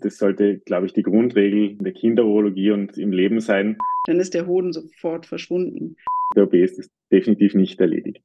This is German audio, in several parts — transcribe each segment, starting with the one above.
Das sollte, glaube ich, die Grundregel in der Kinderurologie und im Leben sein. Dann ist der Hoden sofort verschwunden. Der OP ist definitiv nicht erledigt.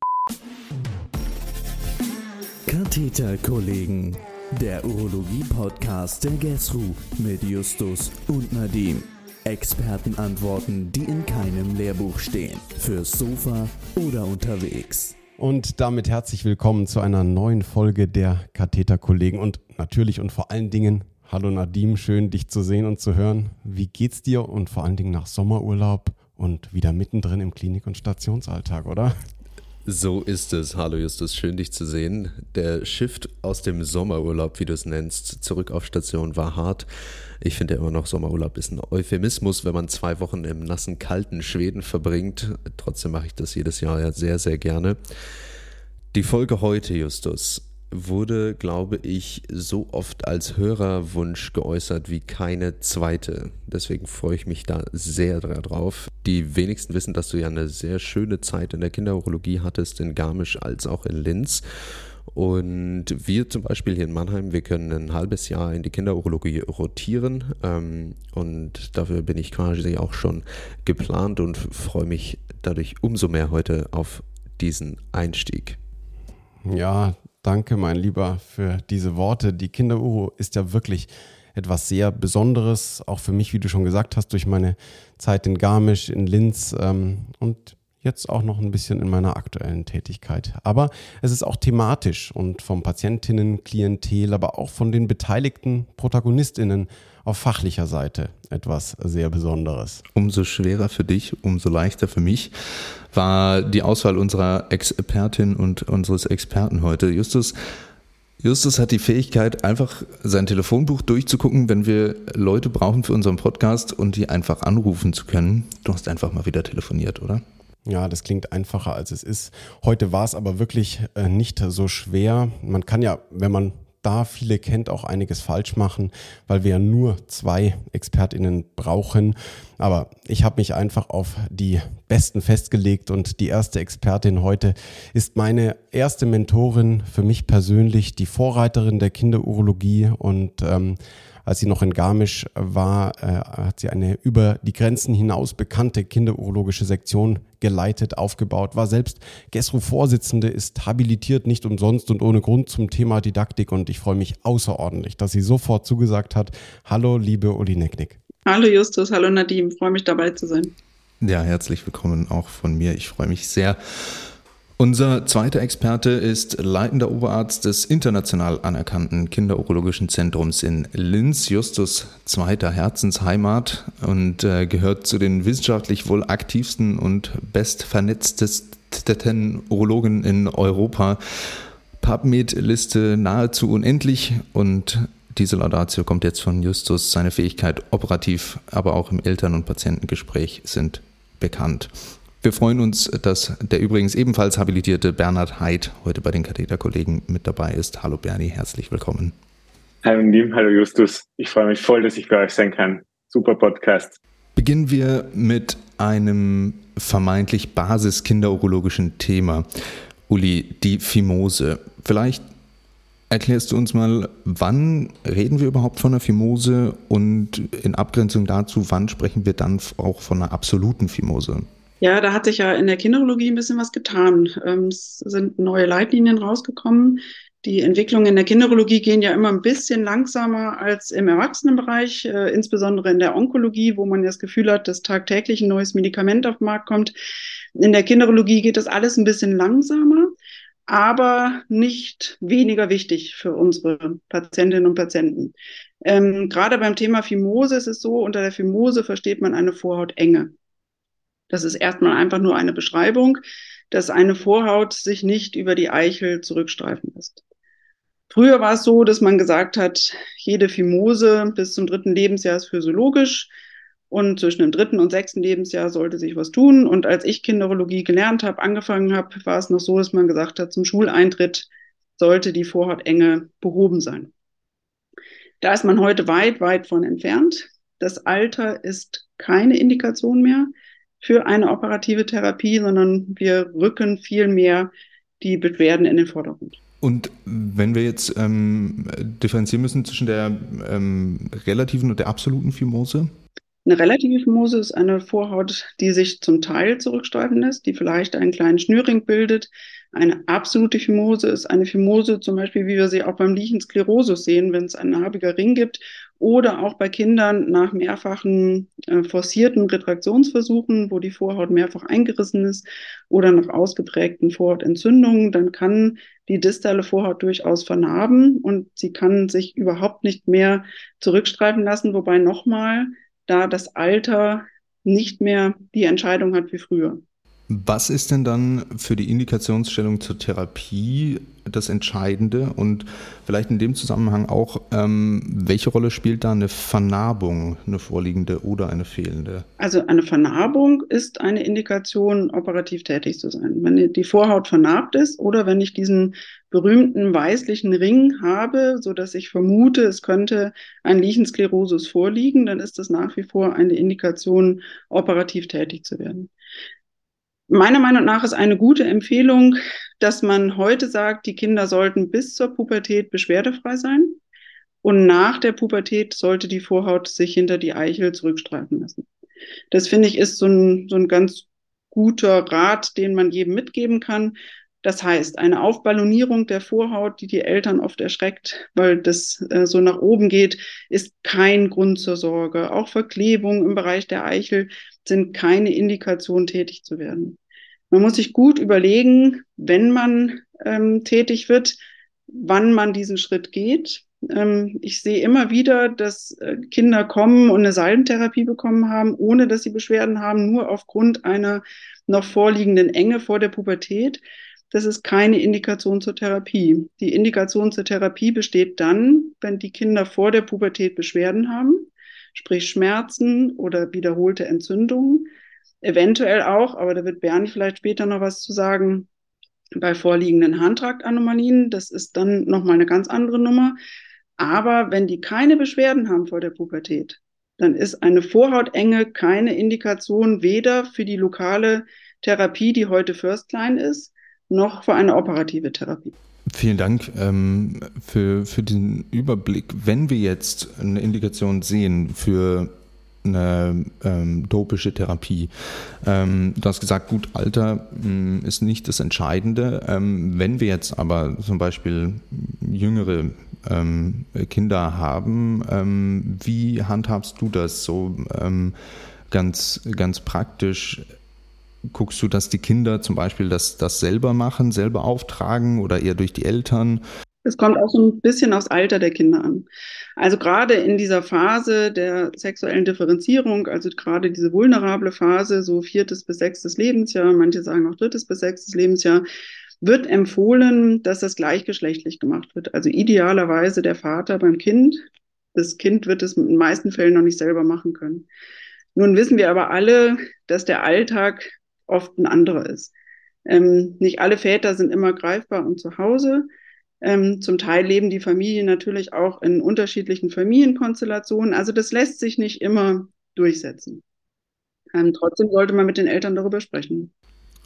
Katheterkollegen, der Urologie-Podcast der GESRU mit Justus und Nadim. Expertenantworten, die in keinem Lehrbuch stehen. Fürs Sofa oder unterwegs. Und damit herzlich willkommen zu einer neuen Folge der Katheterkollegen und natürlich und vor allen Dingen Hallo Nadim, schön dich zu sehen und zu hören. Wie geht's dir und vor allen Dingen nach Sommerurlaub und wieder mittendrin im Klinik- und Stationsalltag, oder? So ist es. Hallo Justus, schön dich zu sehen. Der Shift aus dem Sommerurlaub, wie du es nennst, zurück auf Station war hart. Ich finde immer noch, Sommerurlaub ist ein Euphemismus, wenn man zwei Wochen im nassen, kalten Schweden verbringt. Trotzdem mache ich das jedes Jahr ja sehr, sehr gerne. Die Folge heute, Justus, wurde, glaube ich, so oft als Hörerwunsch geäußert wie keine zweite. Deswegen freue ich mich da sehr drauf. Die wenigsten wissen, dass du ja eine sehr schöne Zeit in der Kinderurologie hattest, in Garmisch als auch in Linz. Und wir zum Beispiel hier in Mannheim, wir können ein halbes Jahr in die Kinderurologie rotieren. Ähm, und dafür bin ich quasi auch schon geplant und freue mich dadurch umso mehr heute auf diesen Einstieg. Ja, danke, mein Lieber, für diese Worte. Die Kinderuro ist ja wirklich etwas sehr Besonderes, auch für mich, wie du schon gesagt hast, durch meine Zeit in Garmisch, in Linz ähm, und jetzt auch noch ein bisschen in meiner aktuellen Tätigkeit. Aber es ist auch thematisch und vom Patientinnen, Klientel, aber auch von den beteiligten Protagonistinnen auf fachlicher Seite etwas sehr Besonderes. Umso schwerer für dich, umso leichter für mich war die Auswahl unserer Expertin und unseres Experten heute. Justus, Justus hat die Fähigkeit, einfach sein Telefonbuch durchzugucken, wenn wir Leute brauchen für unseren Podcast und die einfach anrufen zu können. Du hast einfach mal wieder telefoniert, oder? Ja, das klingt einfacher als es ist. Heute war es aber wirklich äh, nicht so schwer. Man kann ja, wenn man da viele kennt, auch einiges falsch machen, weil wir ja nur zwei ExpertInnen brauchen. Aber ich habe mich einfach auf die Besten festgelegt und die erste Expertin heute ist meine erste Mentorin für mich persönlich, die Vorreiterin der Kinderurologie und ähm, als sie noch in Garmisch war, äh, hat sie eine über die Grenzen hinaus bekannte kinderurologische Sektion geleitet, aufgebaut, war selbst GESRU-Vorsitzende, ist habilitiert nicht umsonst und ohne Grund zum Thema Didaktik und ich freue mich außerordentlich, dass sie sofort zugesagt hat. Hallo, liebe Uli Necknick. Hallo Justus, hallo Nadim, freue mich dabei zu sein. Ja, herzlich willkommen auch von mir. Ich freue mich sehr. Unser zweiter Experte ist leitender Oberarzt des international anerkannten Kinderurologischen Zentrums in Linz, Justus zweiter Herzensheimat und äh, gehört zu den wissenschaftlich wohl aktivsten und bestvernetztesten Urologen in Europa. PubMed-Liste nahezu unendlich und diese Laudatio kommt jetzt von Justus. Seine Fähigkeit operativ, aber auch im Eltern- und Patientengespräch sind bekannt. Wir freuen uns, dass der übrigens ebenfalls habilitierte Bernhard Heid heute bei den Katheterkollegen mit dabei ist. Hallo Bernie, herzlich willkommen. Hallo Nim, hallo Justus. Ich freue mich voll, dass ich bei euch sein kann. Super Podcast. Beginnen wir mit einem vermeintlich basiskinderurologischen Thema. Uli, die Fimose. Vielleicht erklärst du uns mal, wann reden wir überhaupt von einer Fimose und in Abgrenzung dazu, wann sprechen wir dann auch von einer absoluten Fimose? Ja, da hat sich ja in der Kinderologie ein bisschen was getan. Ähm, es sind neue Leitlinien rausgekommen. Die Entwicklungen in der Kinderologie gehen ja immer ein bisschen langsamer als im Erwachsenenbereich, äh, insbesondere in der Onkologie, wo man das Gefühl hat, dass tagtäglich ein neues Medikament auf den Markt kommt. In der Kinderologie geht das alles ein bisschen langsamer, aber nicht weniger wichtig für unsere Patientinnen und Patienten. Ähm, gerade beim Thema Fimose ist es so, unter der Fimose versteht man eine Vorhautenge. Das ist erstmal einfach nur eine Beschreibung, dass eine Vorhaut sich nicht über die Eichel zurückstreifen lässt. Früher war es so, dass man gesagt hat, jede Fimose bis zum dritten Lebensjahr ist physiologisch und zwischen dem dritten und sechsten Lebensjahr sollte sich was tun. Und als ich Kinderologie gelernt habe, angefangen habe, war es noch so, dass man gesagt hat, zum Schuleintritt sollte die Vorhautenge behoben sein. Da ist man heute weit, weit von entfernt. Das Alter ist keine Indikation mehr für eine operative Therapie, sondern wir rücken viel mehr die Beschwerden in den Vordergrund. Und wenn wir jetzt ähm, differenzieren müssen zwischen der ähm, relativen und der absoluten Fimose? Eine relative Fimose ist eine Vorhaut, die sich zum Teil zurückstreifen lässt, die vielleicht einen kleinen Schnürring bildet. Eine absolute Fimose ist eine Fimose, zum Beispiel, wie wir sie auch beim Lichensklerosus sehen, wenn es einen narbiger Ring gibt, oder auch bei Kindern nach mehrfachen äh, forcierten Retraktionsversuchen, wo die Vorhaut mehrfach eingerissen ist, oder nach ausgeprägten Vorhautentzündungen, dann kann die distale Vorhaut durchaus vernarben und sie kann sich überhaupt nicht mehr zurückstreifen lassen, wobei nochmal da das Alter nicht mehr die Entscheidung hat wie früher. Was ist denn dann für die Indikationsstellung zur Therapie das Entscheidende und vielleicht in dem Zusammenhang auch, ähm, welche Rolle spielt da eine Vernarbung, eine vorliegende oder eine fehlende? Also eine Vernarbung ist eine Indikation, operativ tätig zu sein. Wenn die Vorhaut vernarbt ist oder wenn ich diesen berühmten weißlichen Ring habe, so dass ich vermute, es könnte ein Lichensklerosus vorliegen, dann ist das nach wie vor eine Indikation, operativ tätig zu werden. Meiner Meinung nach ist eine gute Empfehlung, dass man heute sagt, die Kinder sollten bis zur Pubertät beschwerdefrei sein und nach der Pubertät sollte die Vorhaut sich hinter die Eichel zurückstreifen lassen. Das finde ich ist so ein, so ein ganz guter Rat, den man jedem mitgeben kann. Das heißt, eine Aufballonierung der Vorhaut, die die Eltern oft erschreckt, weil das äh, so nach oben geht, ist kein Grund zur Sorge. Auch Verklebung im Bereich der Eichel sind keine Indikation, tätig zu werden. Man muss sich gut überlegen, wenn man ähm, tätig wird, wann man diesen Schritt geht. Ähm, ich sehe immer wieder, dass äh, Kinder kommen und eine Salbentherapie bekommen haben, ohne dass sie Beschwerden haben, nur aufgrund einer noch vorliegenden Enge vor der Pubertät. Das ist keine Indikation zur Therapie. Die Indikation zur Therapie besteht dann, wenn die Kinder vor der Pubertät Beschwerden haben sprich Schmerzen oder wiederholte Entzündungen. Eventuell auch, aber da wird Bernie vielleicht später noch was zu sagen, bei vorliegenden Handtraktanomalien. Das ist dann nochmal eine ganz andere Nummer. Aber wenn die keine Beschwerden haben vor der Pubertät, dann ist eine Vorhautenge keine Indikation weder für die lokale Therapie, die heute First Line ist, noch für eine operative Therapie. Vielen Dank ähm, für, für den Überblick. Wenn wir jetzt eine Indikation sehen für eine ähm, dopische Therapie. Ähm, du hast gesagt, gut, Alter ähm, ist nicht das Entscheidende. Ähm, wenn wir jetzt aber zum Beispiel jüngere ähm, Kinder haben, ähm, wie handhabst du das so ganz, ganz praktisch? Guckst du, dass die Kinder zum Beispiel das, das selber machen, selber auftragen oder eher durch die Eltern? Es kommt auch so ein bisschen aufs Alter der Kinder an. Also gerade in dieser Phase der sexuellen Differenzierung, also gerade diese vulnerable Phase, so viertes bis sechstes Lebensjahr, manche sagen auch drittes bis sechstes Lebensjahr, wird empfohlen, dass das gleichgeschlechtlich gemacht wird. Also idealerweise der Vater beim Kind. Das Kind wird es in den meisten Fällen noch nicht selber machen können. Nun wissen wir aber alle, dass der Alltag oft ein anderer ist. Ähm, nicht alle Väter sind immer greifbar und zu Hause. Ähm, zum Teil leben die Familien natürlich auch in unterschiedlichen Familienkonstellationen. Also das lässt sich nicht immer durchsetzen. Ähm, trotzdem sollte man mit den Eltern darüber sprechen.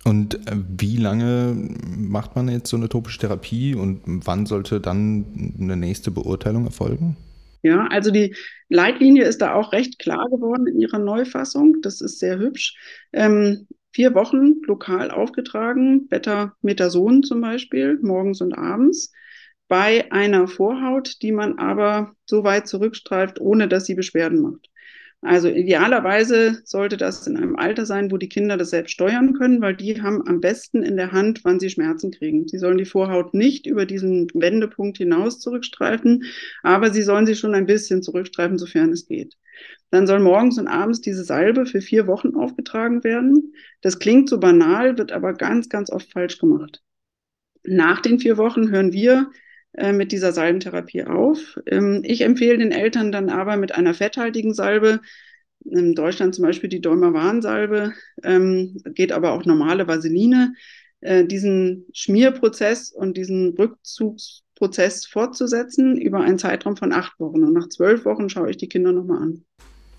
Und äh, wie lange macht man jetzt so eine topische Therapie und wann sollte dann eine nächste Beurteilung erfolgen? Ja, also die Leitlinie ist da auch recht klar geworden in ihrer Neufassung. Das ist sehr hübsch. Ähm, vier Wochen lokal aufgetragen, Beta-Metason zum Beispiel, morgens und abends, bei einer Vorhaut, die man aber so weit zurückstreift, ohne dass sie Beschwerden macht. Also idealerweise sollte das in einem Alter sein, wo die Kinder das selbst steuern können, weil die haben am besten in der Hand, wann sie Schmerzen kriegen. Sie sollen die Vorhaut nicht über diesen Wendepunkt hinaus zurückstreifen, aber sie sollen sie schon ein bisschen zurückstreifen, sofern es geht. Dann soll morgens und abends diese Salbe für vier Wochen aufgetragen werden. Das klingt so banal, wird aber ganz, ganz oft falsch gemacht. Nach den vier Wochen hören wir äh, mit dieser Salbentherapie auf. Ähm, ich empfehle den Eltern dann aber mit einer fetthaltigen Salbe, in Deutschland zum Beispiel die Dolmavan-Salbe, ähm, geht aber auch normale Vaseline, äh, diesen Schmierprozess und diesen Rückzugsprozess fortzusetzen über einen Zeitraum von acht Wochen. Und nach zwölf Wochen schaue ich die Kinder nochmal an.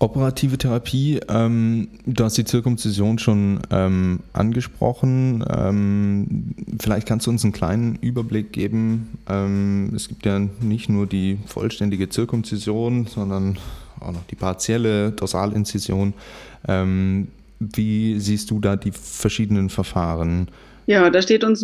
Operative Therapie, ähm, du hast die Zirkumzision schon ähm, angesprochen. Ähm, vielleicht kannst du uns einen kleinen Überblick geben. Ähm, es gibt ja nicht nur die vollständige Zirkumzision, sondern auch noch die partielle Dorsalinzision. Ähm, wie siehst du da die verschiedenen Verfahren? Ja, da steht uns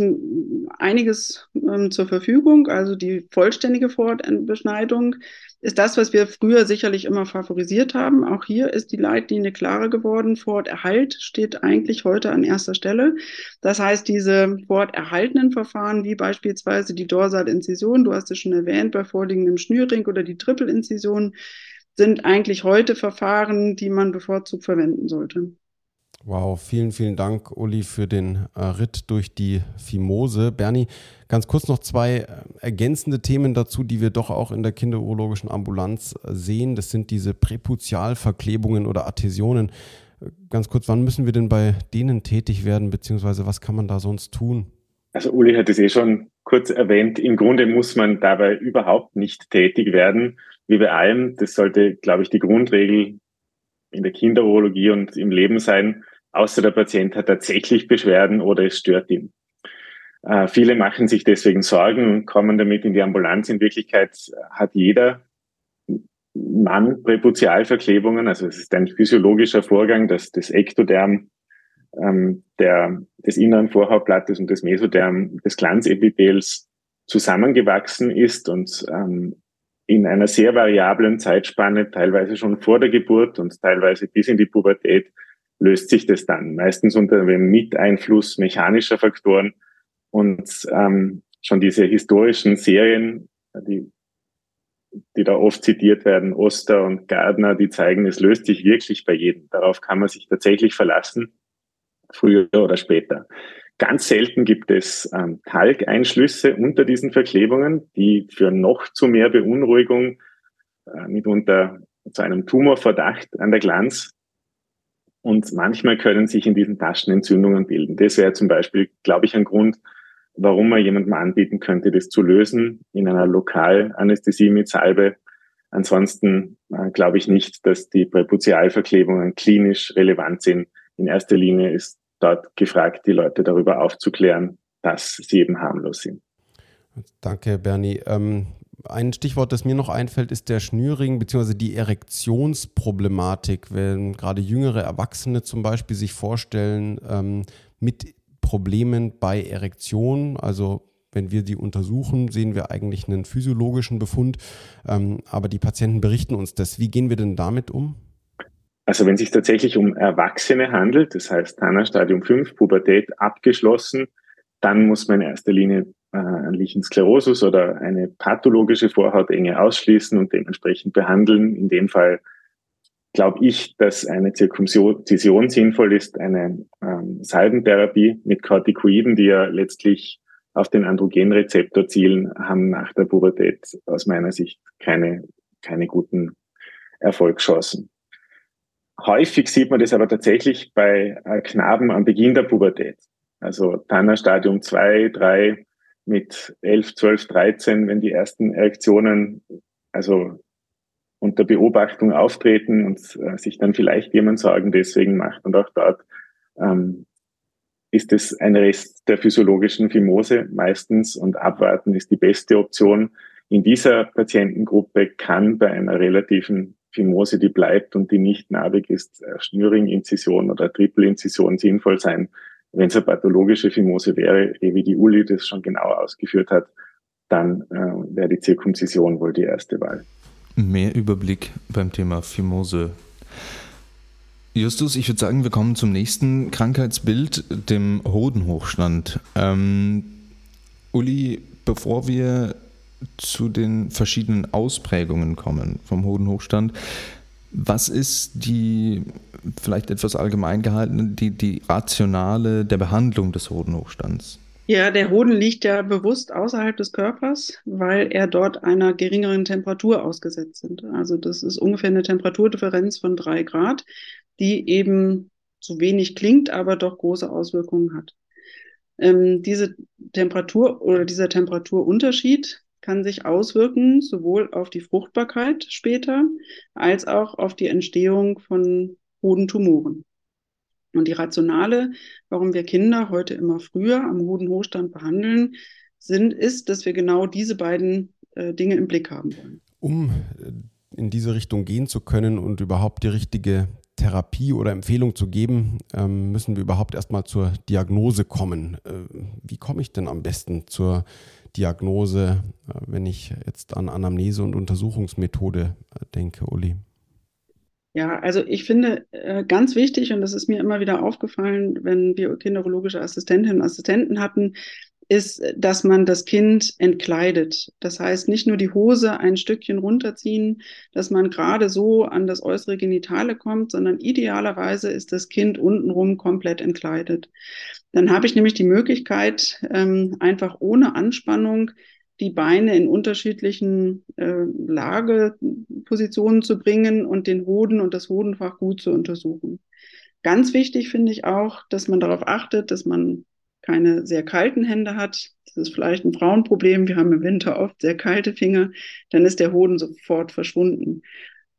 einiges ähm, zur Verfügung. Also die vollständige Vorortbeschneidung ist das, was wir früher sicherlich immer favorisiert haben. Auch hier ist die Leitlinie klarer geworden. Vororterhalt steht eigentlich heute an erster Stelle. Das heißt, diese vororterhaltenen Verfahren, wie beispielsweise die Dorsalinzision, du hast es schon erwähnt, bei vorliegendem Schnürring oder die Trippelinzision, sind eigentlich heute Verfahren, die man bevorzugt verwenden sollte. Wow, vielen, vielen Dank, Uli, für den äh, Ritt durch die Fimose. Bernie, ganz kurz noch zwei äh, ergänzende Themen dazu, die wir doch auch in der kinderurologischen Ambulanz äh, sehen. Das sind diese Präputialverklebungen oder Adhäsionen. Äh, ganz kurz, wann müssen wir denn bei denen tätig werden, beziehungsweise was kann man da sonst tun? Also Uli hat es eh schon kurz erwähnt. Im Grunde muss man dabei überhaupt nicht tätig werden. Wie bei allem, das sollte, glaube ich, die Grundregel in der Kinderurologie und im Leben sein außer der Patient hat tatsächlich Beschwerden oder es stört ihn. Äh, viele machen sich deswegen Sorgen und kommen damit in die Ambulanz. In Wirklichkeit hat jeder Mann Präputialverklebungen, also es ist ein physiologischer Vorgang, dass das Ektoderm ähm, der, des inneren Vorhautblattes und des Mesoderm des Glanzepithels zusammengewachsen ist und ähm, in einer sehr variablen Zeitspanne, teilweise schon vor der Geburt und teilweise bis in die Pubertät, löst sich das dann. Meistens unter dem Miteinfluss mechanischer Faktoren und ähm, schon diese historischen Serien, die, die da oft zitiert werden, Oster und Gardner, die zeigen, es löst sich wirklich bei jedem. Darauf kann man sich tatsächlich verlassen, früher oder später. Ganz selten gibt es ähm, Talgeinschlüsse unter diesen Verklebungen, die für noch zu mehr Beunruhigung, äh, mitunter zu einem Tumorverdacht an der Glanz und manchmal können sich in diesen Taschen Entzündungen bilden. Das wäre zum Beispiel, glaube ich, ein Grund, warum man jemandem anbieten könnte, das zu lösen in einer Lokalanästhesie mit Salbe. Ansonsten äh, glaube ich nicht, dass die Präputialverklebungen klinisch relevant sind. In erster Linie ist dort gefragt, die Leute darüber aufzuklären, dass sie eben harmlos sind. Danke, Bernie. Ähm, ein Stichwort, das mir noch einfällt, ist der Schnürring bzw. die Erektionsproblematik. Wenn gerade jüngere Erwachsene zum Beispiel sich vorstellen, ähm, mit Problemen bei Erektion, also wenn wir die untersuchen, sehen wir eigentlich einen physiologischen Befund, ähm, aber die Patienten berichten uns das. Wie gehen wir denn damit um? Also wenn es sich tatsächlich um Erwachsene handelt, das heißt Tana Stadium 5, Pubertät abgeschlossen, dann muss man in erster Linie äh, Lichensklerosus oder eine pathologische Vorhautenge ausschließen und dementsprechend behandeln. In dem Fall glaube ich, dass eine Zirkumzision sinnvoll ist, eine ähm, Salbentherapie mit Corticoiden, die ja letztlich auf den Androgenrezeptor zielen, haben nach der Pubertät aus meiner Sicht keine, keine guten Erfolgschancen. Häufig sieht man das aber tatsächlich bei äh, Knaben am Beginn der Pubertät. Also Tanner Stadium 2, 3, mit 11, 12, 13, wenn die ersten Erektionen also unter Beobachtung auftreten und äh, sich dann vielleicht jemand Sorgen deswegen macht. Und auch dort ähm, ist es ein Rest der physiologischen Fimose meistens und abwarten ist die beste Option. In dieser Patientengruppe kann bei einer relativen Fimose, die bleibt und die nicht narbig ist, Schnürring-Inzision oder Triple-Inzision sinnvoll sein, wenn es eine pathologische Fimose wäre, wie die Uli das schon genau ausgeführt hat, dann äh, wäre die Zirkumzision wohl die erste Wahl. Mehr Überblick beim Thema Fimose. Justus, ich würde sagen, wir kommen zum nächsten Krankheitsbild, dem Hodenhochstand. Ähm, Uli, bevor wir zu den verschiedenen Ausprägungen kommen vom Hodenhochstand, was ist die, vielleicht etwas allgemein gehalten, die, die Rationale der Behandlung des Hodenhochstands? Ja, der Hoden liegt ja bewusst außerhalb des Körpers, weil er dort einer geringeren Temperatur ausgesetzt sind. Also das ist ungefähr eine Temperaturdifferenz von drei Grad, die eben so wenig klingt, aber doch große Auswirkungen hat. Ähm, diese Temperatur oder dieser Temperaturunterschied kann sich auswirken, sowohl auf die Fruchtbarkeit später als auch auf die Entstehung von Hodentumoren. Und die Rationale, warum wir Kinder heute immer früher am Hodenhochstand behandeln, sind, ist, dass wir genau diese beiden äh, Dinge im Blick haben wollen. Um äh, in diese Richtung gehen zu können und überhaupt die richtige Therapie oder Empfehlung zu geben, ähm, müssen wir überhaupt erstmal zur Diagnose kommen. Äh, wie komme ich denn am besten zur Diagnose, äh, wenn ich jetzt an Anamnese und Untersuchungsmethode äh, denke, Uli? Ja, also ich finde ganz wichtig, und das ist mir immer wieder aufgefallen, wenn wir kinderologische Assistentinnen und Assistenten hatten, ist, dass man das Kind entkleidet. Das heißt, nicht nur die Hose ein Stückchen runterziehen, dass man gerade so an das äußere Genitale kommt, sondern idealerweise ist das Kind untenrum komplett entkleidet. Dann habe ich nämlich die Möglichkeit, ähm, einfach ohne Anspannung die Beine in unterschiedlichen äh, Lagepositionen zu bringen und den Hoden und das Hodenfach gut zu untersuchen. Ganz wichtig finde ich auch, dass man darauf achtet, dass man keine sehr kalten Hände hat, das ist vielleicht ein Frauenproblem, wir haben im Winter oft sehr kalte Finger, dann ist der Hoden sofort verschwunden.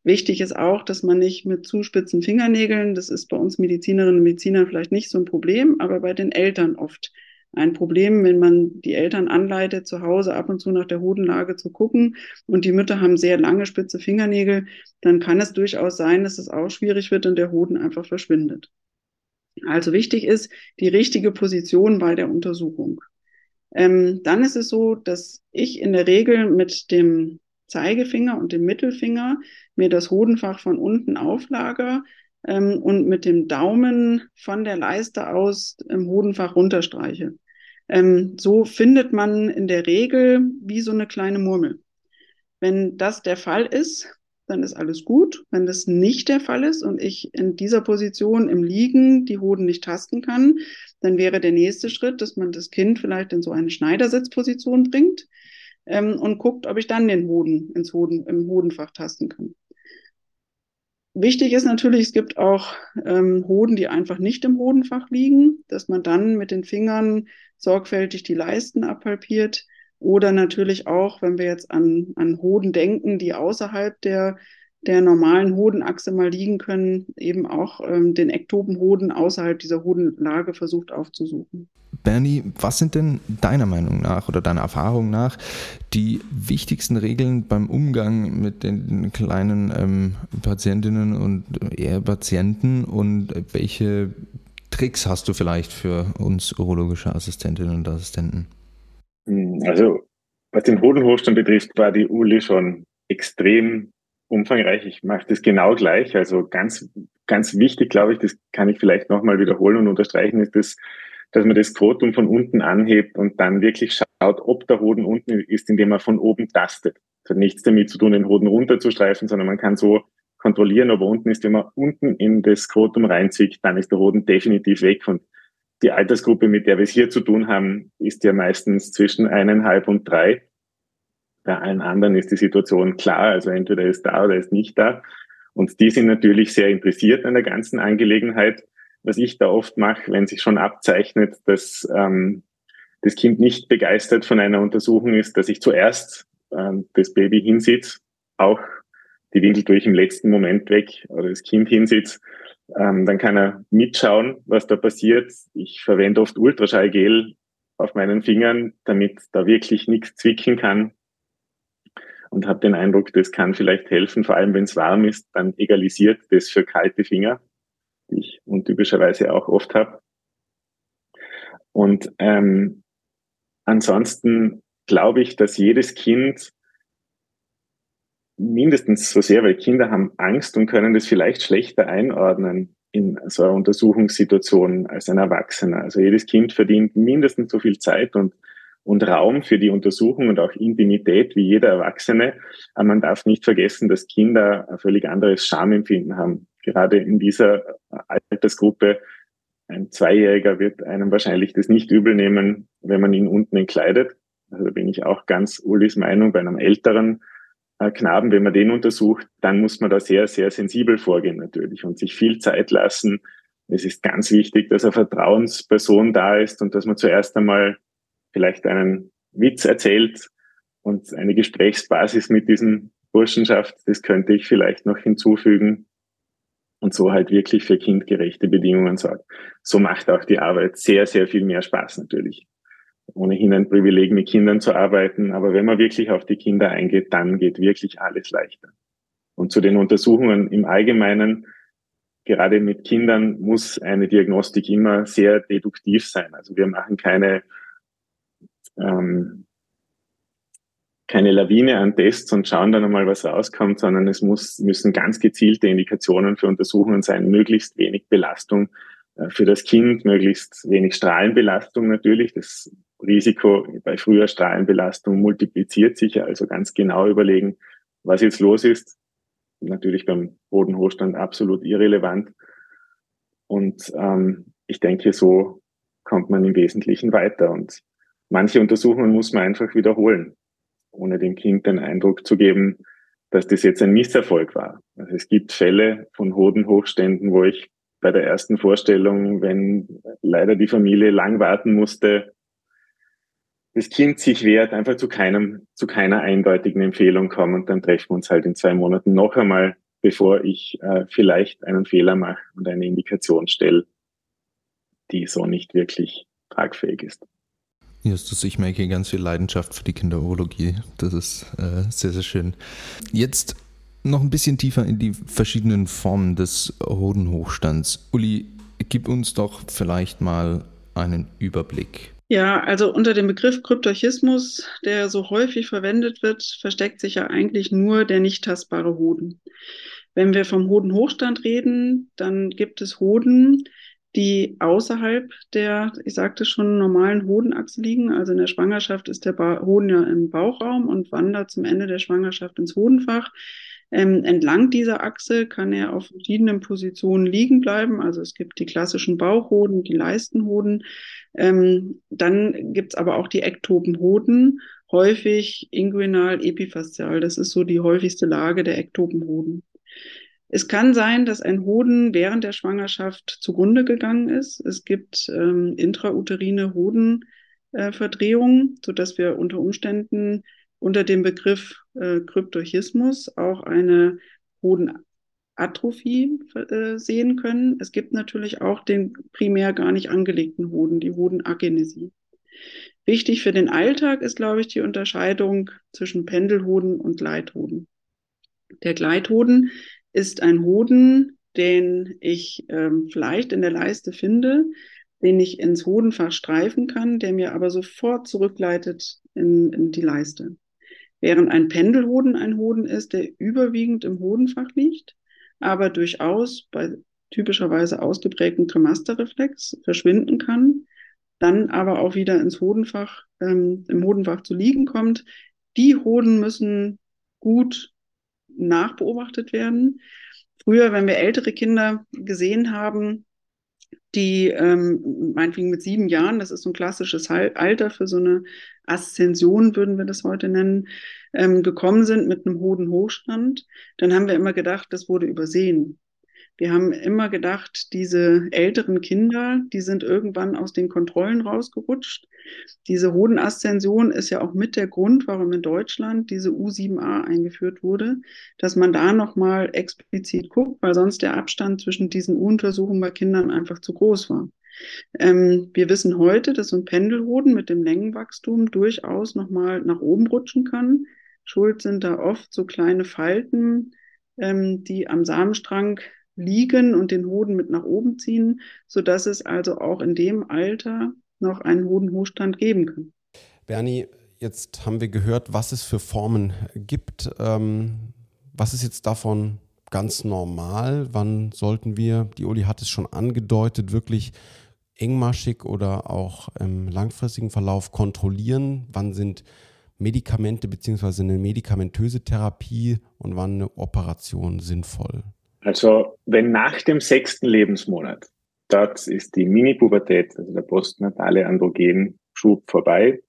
Wichtig ist auch, dass man nicht mit zu spitzen Fingernägeln, das ist bei uns Medizinerinnen und Medizinern vielleicht nicht so ein Problem, aber bei den Eltern oft ein Problem, wenn man die Eltern anleitet, zu Hause ab und zu nach der Hodenlage zu gucken und die Mütter haben sehr lange spitze Fingernägel, dann kann es durchaus sein, dass es auch schwierig wird und der Hoden einfach verschwindet. Also wichtig ist die richtige Position bei der Untersuchung. Ähm, dann ist es so, dass ich in der Regel mit dem Zeigefinger und dem Mittelfinger mir das Hodenfach von unten auflager ähm, und mit dem Daumen von der Leiste aus im Hodenfach runterstreiche. Ähm, so findet man in der Regel wie so eine kleine Murmel. Wenn das der Fall ist, dann ist alles gut. Wenn das nicht der Fall ist und ich in dieser Position im Liegen die Hoden nicht tasten kann, dann wäre der nächste Schritt, dass man das Kind vielleicht in so eine Schneidersitzposition bringt ähm, und guckt, ob ich dann den Hoden ins Hoden, im Hodenfach tasten kann. Wichtig ist natürlich, es gibt auch ähm, Hoden, die einfach nicht im Hodenfach liegen, dass man dann mit den Fingern sorgfältig die Leisten abpalpiert oder natürlich auch, wenn wir jetzt an, an Hoden denken, die außerhalb der, der normalen Hodenachse mal liegen können, eben auch ähm, den Ektopenhoden außerhalb dieser Hodenlage versucht aufzusuchen. Bernie, was sind denn deiner Meinung nach oder deiner Erfahrung nach die wichtigsten Regeln beim Umgang mit den kleinen ähm, Patientinnen und eher Patienten und welche Tricks hast du vielleicht für uns urologische Assistentinnen und Assistenten? Hm, also, was den Hodenhochstand betrifft, war die Uli schon extrem umfangreich. Ich mache das genau gleich. Also ganz, ganz wichtig, glaube ich, das kann ich vielleicht nochmal wiederholen und unterstreichen, ist das, dass man das Quotum von unten anhebt und dann wirklich schaut, ob der Hoden unten ist, indem man von oben tastet. Das hat nichts damit zu tun, den Hoden runterzustreifen, sondern man kann so kontrollieren, ob er unten ist. Wenn man unten in das Quotum reinzieht, dann ist der Hoden definitiv weg. Und die Altersgruppe, mit der wir es hier zu tun haben, ist ja meistens zwischen eineinhalb und drei. Bei allen anderen ist die Situation klar, also entweder ist da oder ist nicht da. Und die sind natürlich sehr interessiert an der ganzen Angelegenheit. Was ich da oft mache, wenn sich schon abzeichnet, dass ähm, das Kind nicht begeistert von einer Untersuchung ist, dass ich zuerst ähm, das Baby hinsitze, auch die Windel durch im letzten Moment weg oder das Kind hinsitze ähm, dann kann er mitschauen, was da passiert. Ich verwende oft Ultraschallgel auf meinen Fingern, damit da wirklich nichts zwicken kann. Und habe den Eindruck, das kann vielleicht helfen, vor allem wenn es warm ist, dann egalisiert das für kalte Finger, die ich untypischerweise auch oft habe. Und ähm, ansonsten glaube ich, dass jedes Kind mindestens so sehr, weil Kinder haben Angst und können das vielleicht schlechter einordnen in so einer Untersuchungssituation als ein Erwachsener. Also jedes Kind verdient mindestens so viel Zeit und, und Raum für die Untersuchung und auch Intimität wie jeder Erwachsene. Aber man darf nicht vergessen, dass Kinder ein völlig anderes Schamempfinden haben. Gerade in dieser Altersgruppe ein Zweijähriger wird einem wahrscheinlich das nicht übel nehmen, wenn man ihn unten entkleidet. Also da bin ich auch ganz Ulis Meinung. Bei einem älteren Knaben, wenn man den untersucht, dann muss man da sehr, sehr sensibel vorgehen natürlich und sich viel Zeit lassen. Es ist ganz wichtig, dass eine Vertrauensperson da ist und dass man zuerst einmal vielleicht einen Witz erzählt und eine Gesprächsbasis mit diesem Burschenschaft, das könnte ich vielleicht noch hinzufügen und so halt wirklich für kindgerechte Bedingungen sorgt. So macht auch die Arbeit sehr, sehr viel mehr Spaß natürlich. Ohnehin ein Privileg, mit Kindern zu arbeiten, aber wenn man wirklich auf die Kinder eingeht, dann geht wirklich alles leichter. Und zu den Untersuchungen im Allgemeinen, gerade mit Kindern muss eine Diagnostik immer sehr deduktiv sein. Also wir machen keine ähm, keine Lawine an Tests und schauen dann einmal, was rauskommt, sondern es muss, müssen ganz gezielte Indikationen für Untersuchungen sein, möglichst wenig Belastung für das Kind, möglichst wenig Strahlenbelastung natürlich. Das Risiko bei früher Strahlenbelastung multipliziert sich, also ganz genau überlegen, was jetzt los ist. Natürlich beim Bodenhochstand absolut irrelevant. Und ähm, ich denke, so kommt man im Wesentlichen weiter. Und manche Untersuchungen muss man einfach wiederholen ohne dem Kind den Eindruck zu geben, dass das jetzt ein Misserfolg war. Also es gibt Fälle von Hodenhochständen, wo ich bei der ersten Vorstellung, wenn leider die Familie lang warten musste, das Kind sich wehrt, einfach zu keinem, zu keiner eindeutigen Empfehlung kommen und dann treffen wir uns halt in zwei Monaten noch einmal, bevor ich äh, vielleicht einen Fehler mache und eine Indikation stelle, die so nicht wirklich tragfähig ist. Justus, ich merke ganz viel Leidenschaft für die Kinderurologie. Das ist äh, sehr, sehr schön. Jetzt noch ein bisschen tiefer in die verschiedenen Formen des Hodenhochstands. Uli, gib uns doch vielleicht mal einen Überblick. Ja, also unter dem Begriff Kryptorchismus, der so häufig verwendet wird, versteckt sich ja eigentlich nur der nicht tastbare Hoden. Wenn wir vom Hodenhochstand reden, dann gibt es Hoden, die außerhalb der, ich sagte schon, normalen Hodenachse liegen. Also in der Schwangerschaft ist der ba Hoden ja im Bauchraum und wandert zum Ende der Schwangerschaft ins Hodenfach. Ähm, entlang dieser Achse kann er auf verschiedenen Positionen liegen bleiben. Also es gibt die klassischen Bauchhoden, die Leistenhoden. Ähm, dann gibt's aber auch die Ektopenhoden, häufig inguinal epifaszial. Das ist so die häufigste Lage der Ektopenhoden. Es kann sein, dass ein Hoden während der Schwangerschaft zugrunde gegangen ist. Es gibt ähm, intrauterine Hodenverdrehungen, äh, sodass wir unter Umständen unter dem Begriff äh, Kryptorchismus auch eine Hodenatrophie äh, sehen können. Es gibt natürlich auch den primär gar nicht angelegten Hoden, die Hodenagenesie. Wichtig für den Alltag ist, glaube ich, die Unterscheidung zwischen Pendelhoden und Gleithoden. Der Gleithoden ist ein Hoden, den ich ähm, vielleicht in der Leiste finde, den ich ins Hodenfach streifen kann, der mir aber sofort zurückleitet in, in die Leiste. Während ein Pendelhoden ein Hoden ist, der überwiegend im Hodenfach liegt, aber durchaus bei typischerweise ausgeprägten Tremasterreflex verschwinden kann, dann aber auch wieder ins Hodenfach, ähm, im Hodenfach zu liegen kommt. Die Hoden müssen gut nachbeobachtet werden. Früher, wenn wir ältere Kinder gesehen haben, die ähm, meinetwegen mit sieben Jahren, das ist so ein klassisches Alter für so eine Aszension, würden wir das heute nennen, ähm, gekommen sind mit einem hohen Hochstand, dann haben wir immer gedacht, das wurde übersehen. Wir haben immer gedacht, diese älteren Kinder, die sind irgendwann aus den Kontrollen rausgerutscht. Diese Hodenaszension ist ja auch mit der Grund, warum in Deutschland diese U7a eingeführt wurde, dass man da nochmal explizit guckt, weil sonst der Abstand zwischen diesen U-Untersuchungen bei Kindern einfach zu groß war. Ähm, wir wissen heute, dass so ein Pendelhoden mit dem Längenwachstum durchaus nochmal nach oben rutschen kann. Schuld sind da oft so kleine Falten, ähm, die am Samenstrang liegen und den Hoden mit nach oben ziehen, so dass es also auch in dem Alter noch einen Hodenhochstand geben kann. Bernie, jetzt haben wir gehört, was es für Formen gibt. Ähm, was ist jetzt davon ganz normal? Wann sollten wir, die Uli hat es schon angedeutet, wirklich engmaschig oder auch im langfristigen Verlauf kontrollieren? Wann sind Medikamente bzw. eine medikamentöse Therapie und wann eine Operation sinnvoll? Also wenn nach dem sechsten Lebensmonat, dort ist die Mini-Pubertät, also der postnatale Androgenschub vorbei,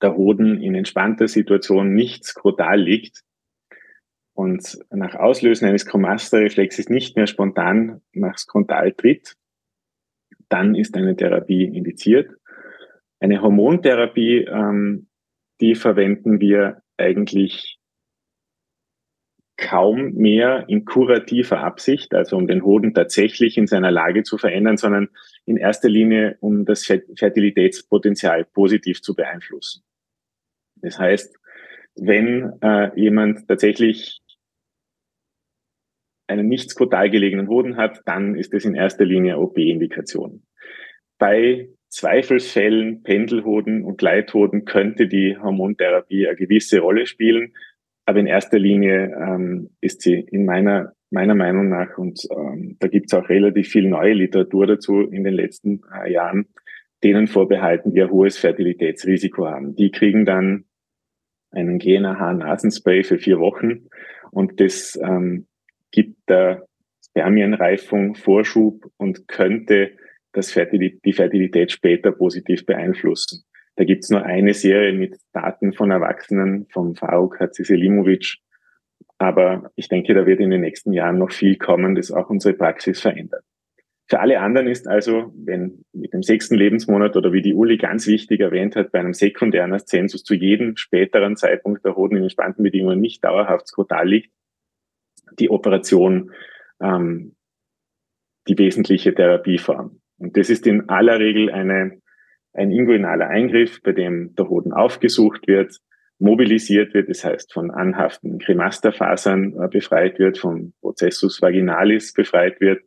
der Hoden in entspannter Situation nicht skrotal liegt und nach Auslösen eines Chromasterreflexes nicht mehr spontan nach Skrontal tritt, dann ist eine Therapie indiziert. Eine Hormontherapie ähm, die verwenden wir eigentlich kaum mehr in kurativer Absicht, also um den Hoden tatsächlich in seiner Lage zu verändern, sondern in erster Linie, um das Fertilitätspotenzial positiv zu beeinflussen. Das heißt, wenn äh, jemand tatsächlich einen nicht skotal gelegenen Hoden hat, dann ist es in erster Linie OP-Indikation. Bei Zweifelsfällen, Pendelhoden und Gleithoden könnte die Hormontherapie eine gewisse Rolle spielen. Aber in erster Linie ähm, ist sie in meiner, meiner Meinung nach, und ähm, da gibt es auch relativ viel neue Literatur dazu in den letzten äh, Jahren, denen vorbehalten, die ein hohes Fertilitätsrisiko haben. Die kriegen dann einen GNAH-Nasenspray für vier Wochen und das ähm, gibt der Spermienreifung Vorschub und könnte das Fertilität, die Fertilität später positiv beeinflussen. Da gibt's nur eine Serie mit Daten von Erwachsenen, vom Faruk Hatziselimovic. Aber ich denke, da wird in den nächsten Jahren noch viel kommen, das auch unsere Praxis verändert. Für alle anderen ist also, wenn mit dem sechsten Lebensmonat oder wie die Uli ganz wichtig erwähnt hat, bei einem sekundären Aszensus zu jedem späteren Zeitpunkt der Hoden in entspannten Bedingungen nicht dauerhaft skrotal liegt, die Operation ähm, die wesentliche Therapieform. Und das ist in aller Regel eine ein inguinaler Eingriff, bei dem der Hoden aufgesucht wird, mobilisiert wird, das heißt von anhaftenden Cremasterfasern äh, befreit wird, vom Prozessus vaginalis befreit wird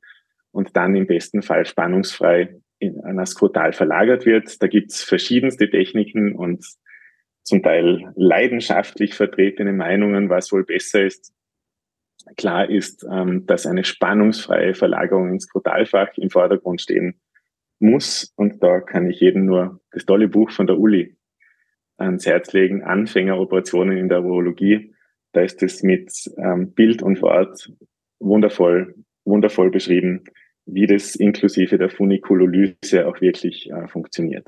und dann im besten Fall spannungsfrei in einer skrotal verlagert wird. Da gibt's verschiedenste Techniken und zum Teil leidenschaftlich vertretene Meinungen, was wohl besser ist. Klar ist, ähm, dass eine spannungsfreie Verlagerung ins Skrotalfach im Vordergrund stehen muss, und da kann ich jedem nur das tolle Buch von der Uli ans Herz legen, Anfängeroperationen in der Urologie. Da ist es mit ähm, Bild und Wort wundervoll, wundervoll beschrieben, wie das inklusive der Funikulolyse auch wirklich äh, funktioniert.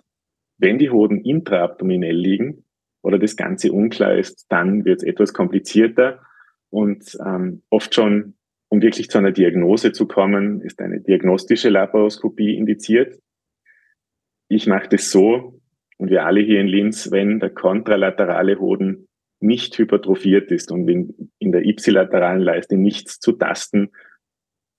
Wenn die Hoden intraabdominell liegen oder das Ganze unklar ist, dann wird es etwas komplizierter und ähm, oft schon, um wirklich zu einer Diagnose zu kommen, ist eine diagnostische Laparoskopie indiziert. Ich mache das so, und wir alle hier in Linz, wenn der kontralaterale Hoden nicht hypertrophiert ist und in, in der ipsilateralen Leiste nichts zu tasten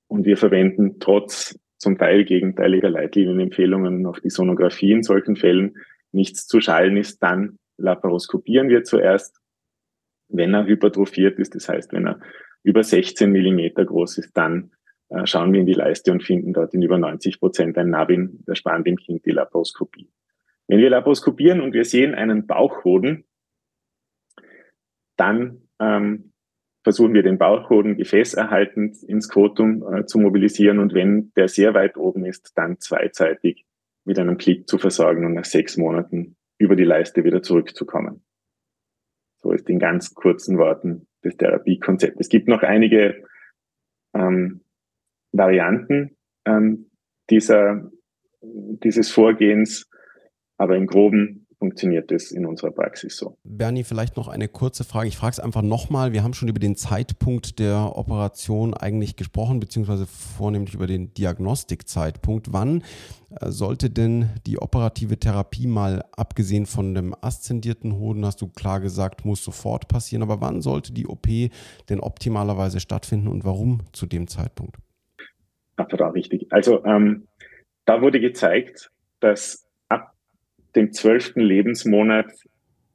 und wir verwenden trotz zum Teil gegenteiliger Leitlinienempfehlungen noch die Sonographie in solchen Fällen, nichts zu schallen ist, dann laparoskopieren wir zuerst. Wenn er hypertrophiert ist, das heißt, wenn er über 16 Millimeter groß ist, dann schauen wir in die Leiste und finden dort in über 90 Prozent ein Nabin, der dem Kind die Laparoskopie. Wenn wir laparoskopieren und wir sehen einen Bauchhoden, dann ähm, versuchen wir den Bauchhoden gefäßerhaltend ins Kotum äh, zu mobilisieren und wenn der sehr weit oben ist, dann zweizeitig mit einem Klick zu versorgen und nach sechs Monaten über die Leiste wieder zurückzukommen. So ist in ganz kurzen Worten das Therapiekonzept. Es gibt noch einige ähm, Varianten ähm, dieser, dieses Vorgehens, aber im Groben funktioniert das in unserer Praxis so. Bernie, vielleicht noch eine kurze Frage. Ich frage es einfach nochmal. Wir haben schon über den Zeitpunkt der Operation eigentlich gesprochen, beziehungsweise vornehmlich über den Diagnostikzeitpunkt. Wann äh, sollte denn die operative Therapie mal, abgesehen von dem aszendierten Hoden, hast du klar gesagt, muss sofort passieren, aber wann sollte die OP denn optimalerweise stattfinden und warum zu dem Zeitpunkt? Absolut richtig. Also ähm, da wurde gezeigt, dass ab dem zwölften Lebensmonat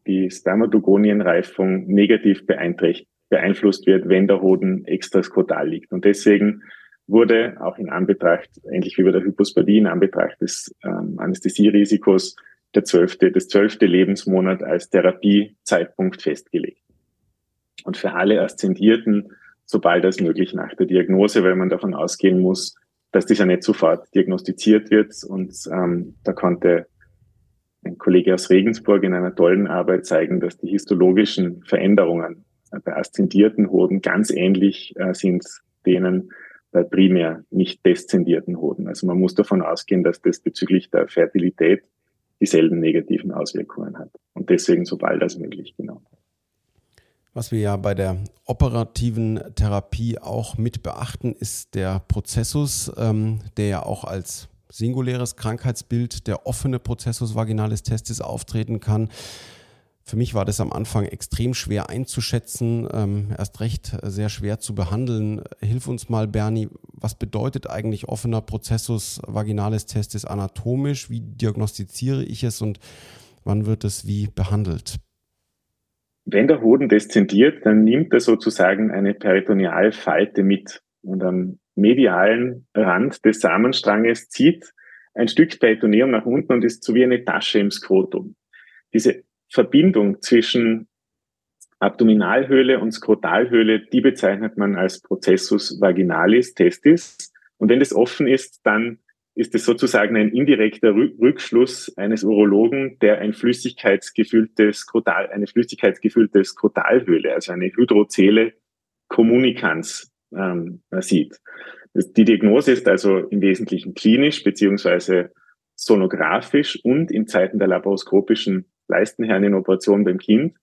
die Spermatogonienreifung negativ beeinflusst wird, wenn der Hoden extraskotal liegt. Und deswegen wurde auch in Anbetracht, ähnlich wie bei der Hypospadie, in Anbetracht des ähm, Anästhesierisikos, der zwölfte, das zwölfte Lebensmonat als Therapiezeitpunkt festgelegt. Und für alle Aszendierten sobald als möglich nach der Diagnose, weil man davon ausgehen muss, dass das ja nicht sofort diagnostiziert wird. Und ähm, da konnte ein Kollege aus Regensburg in einer tollen Arbeit zeigen, dass die histologischen Veränderungen bei aszendierten Hoden ganz ähnlich äh, sind denen bei primär nicht deszendierten Hoden. Also man muss davon ausgehen, dass das bezüglich der Fertilität dieselben negativen Auswirkungen hat. Und deswegen so bald als möglich, genau. Was wir ja bei der operativen Therapie auch mit beachten, ist der Prozessus, ähm, der ja auch als singuläres Krankheitsbild der offene Prozessus vaginalis testis auftreten kann. Für mich war das am Anfang extrem schwer einzuschätzen, ähm, erst recht sehr schwer zu behandeln. Hilf uns mal, Bernie, was bedeutet eigentlich offener Prozessus vaginalis testis anatomisch? Wie diagnostiziere ich es und wann wird es wie behandelt? Wenn der Hoden deszendiert, dann nimmt er sozusagen eine Peritonealfalte mit und am medialen Rand des Samenstranges zieht ein Stück Peritoneum nach unten und ist so wie eine Tasche im Skrotum. Diese Verbindung zwischen Abdominalhöhle und Skrotalhöhle, die bezeichnet man als Prozessus vaginalis testis. Und wenn das offen ist, dann ist es sozusagen ein indirekter Rückschluss eines Urologen, der ein flüssigkeitsgefüllte Skrotal, eine flüssigkeitsgefüllte Skrotalhöhle, also eine Hydrozele communicans ähm, sieht. Die Diagnose ist also im Wesentlichen klinisch beziehungsweise sonografisch und in Zeiten der laparoskopischen Leistenhernenoperation beim Kind,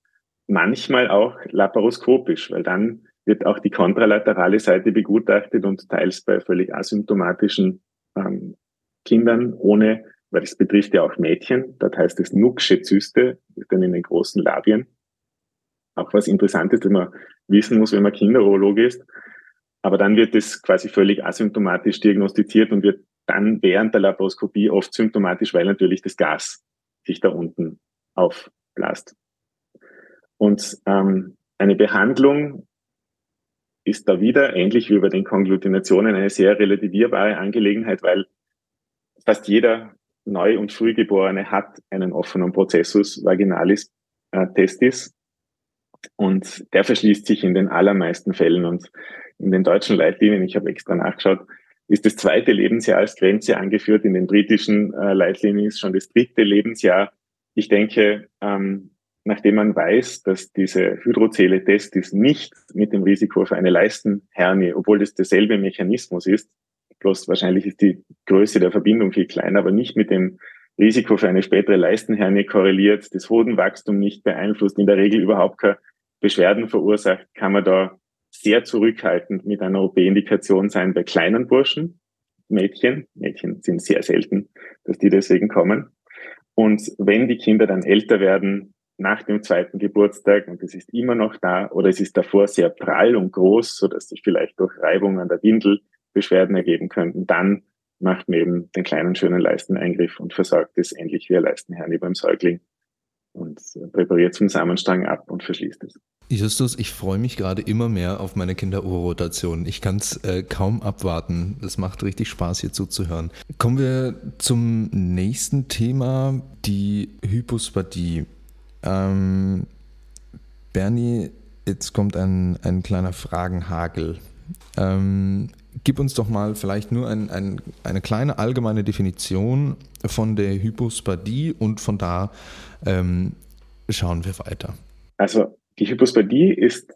manchmal auch laparoskopisch, weil dann wird auch die kontralaterale Seite begutachtet und teils bei völlig asymptomatischen ähm, Kindern ohne, weil das betrifft ja auch Mädchen, dort heißt es Nucksche Zyste, ist dann in den großen Labien. Auch was Interessantes, dass man wissen muss, wenn man Kinderurologe ist. Aber dann wird es quasi völlig asymptomatisch diagnostiziert und wird dann während der Laparoskopie oft symptomatisch, weil natürlich das Gas sich da unten aufblasst. Und ähm, eine Behandlung ist da wieder, ähnlich wie bei den Konglutinationen, eine sehr relativierbare Angelegenheit, weil fast jeder Neu- und Frühgeborene hat einen offenen Prozessus vaginalis äh, testis und der verschließt sich in den allermeisten Fällen und in den deutschen Leitlinien, ich habe extra nachgeschaut, ist das zweite Lebensjahr als Grenze angeführt. In den britischen äh, Leitlinien ist schon das dritte Lebensjahr ich denke, ähm, nachdem man weiß, dass diese Hydrozele Testis nicht mit dem Risiko für eine Leistenhernie, obwohl das derselbe Mechanismus ist, bloß wahrscheinlich ist die Größe der Verbindung viel kleiner, aber nicht mit dem Risiko für eine spätere Leistenhernie korreliert, das Hodenwachstum nicht beeinflusst, in der Regel überhaupt keine Beschwerden verursacht, kann man da sehr zurückhaltend mit einer OP-Indikation sein bei kleinen Burschen, Mädchen. Mädchen sind sehr selten, dass die deswegen kommen. Und wenn die Kinder dann älter werden, nach dem zweiten Geburtstag, und es ist immer noch da, oder es ist davor sehr prall und groß, so dass sich vielleicht durch Reibung an der Windel Beschwerden ergeben könnten, dann macht man eben den kleinen schönen Leisteneingriff und versorgt es endlich wie ein Leistenhernie beim Säugling und präpariert zum Samenstrang ab und verschließt es. Justus, ich freue mich gerade immer mehr auf meine Kinderuhrrotation. Ich kann es äh, kaum abwarten. Es macht richtig Spaß, hier zuzuhören. Kommen wir zum nächsten Thema, die Hypospadie. Ähm, Bernie, jetzt kommt ein, ein kleiner Fragenhagel. Ähm, gib uns doch mal vielleicht nur ein, ein, eine kleine allgemeine Definition von der Hypospadie und von da ähm, schauen wir weiter. Also die Hypospadie ist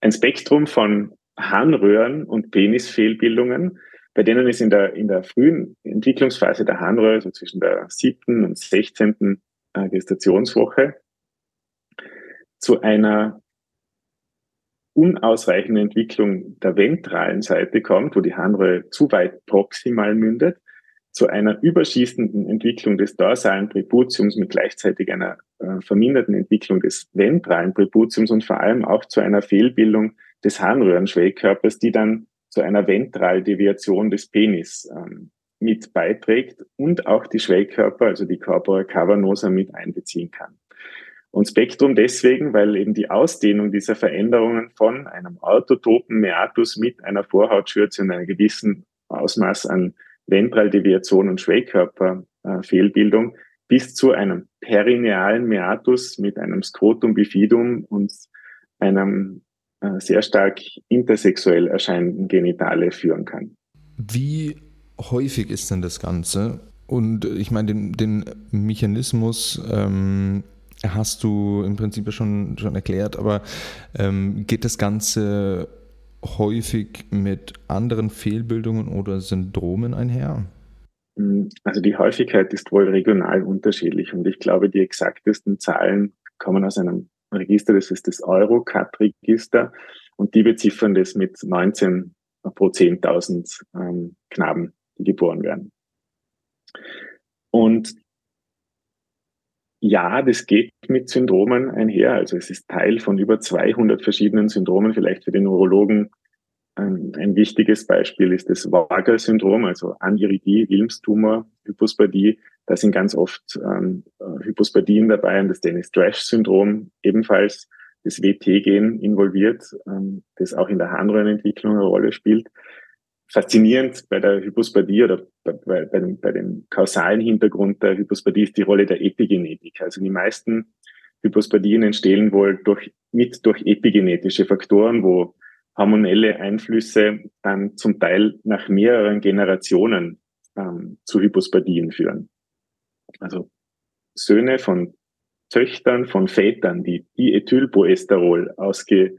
ein Spektrum von Harnröhren und Penisfehlbildungen, bei denen es in der, in der frühen Entwicklungsphase der Harnröhre, so zwischen der siebten und sechzehnten äh, Gestationswoche, zu einer unausreichenden Entwicklung der ventralen Seite kommt, wo die Harnröhre zu weit proximal mündet zu einer überschießenden Entwicklung des dorsalen Präputiums mit gleichzeitig einer äh, verminderten Entwicklung des ventralen Präputiums und vor allem auch zu einer Fehlbildung des Harnröhrenschwellkörpers, die dann zu einer Ventraldeviation des Penis ähm, mit beiträgt und auch die Schwellkörper, also die Corpora cavernosa mit einbeziehen kann. Und Spektrum deswegen, weil eben die Ausdehnung dieser Veränderungen von einem autotopen Meatus mit einer Vorhautschürze und einem gewissen Ausmaß an Ventraldeviation und Schwellkörperfehlbildung bis zu einem perinealen Meatus mit einem Skrotum bifidum und einem äh, sehr stark intersexuell erscheinenden Genitale führen kann. Wie häufig ist denn das Ganze? Und ich meine, den, den Mechanismus ähm, hast du im Prinzip schon, schon erklärt, aber ähm, geht das Ganze häufig mit anderen Fehlbildungen oder Syndromen einher? Mm, also die Häufigkeit ist wohl regional unterschiedlich und ich glaube, die exaktesten Zahlen kommen aus einem Register, das ist das Eurocat-Register und die beziffern das mit 19 pro 10.000 ähm, Knaben, die geboren werden. Und ja, das geht mit Syndromen einher. Also es ist Teil von über 200 verschiedenen Syndromen. Vielleicht für den Neurologen ein, ein wichtiges Beispiel ist das Vagal-Syndrom, also Angiridie, Wilms-Tumor, Hypospadie. Da sind ganz oft ähm, Hypospadien dabei und das Dennis-Trash-Syndrom ebenfalls das WT-Gen involviert, ähm, das auch in der Harnröhrenentwicklung eine Rolle spielt. Faszinierend bei der Hypospadie oder bei, bei, dem, bei dem kausalen Hintergrund der Hypospadie ist die Rolle der Epigenetik. Also die meisten Hypospadien entstehen wohl durch, mit durch epigenetische Faktoren, wo hormonelle Einflüsse dann zum Teil nach mehreren Generationen ähm, zu Hypospadien führen. Also Söhne von Töchtern von Vätern, die Diethylpoesterol ausge,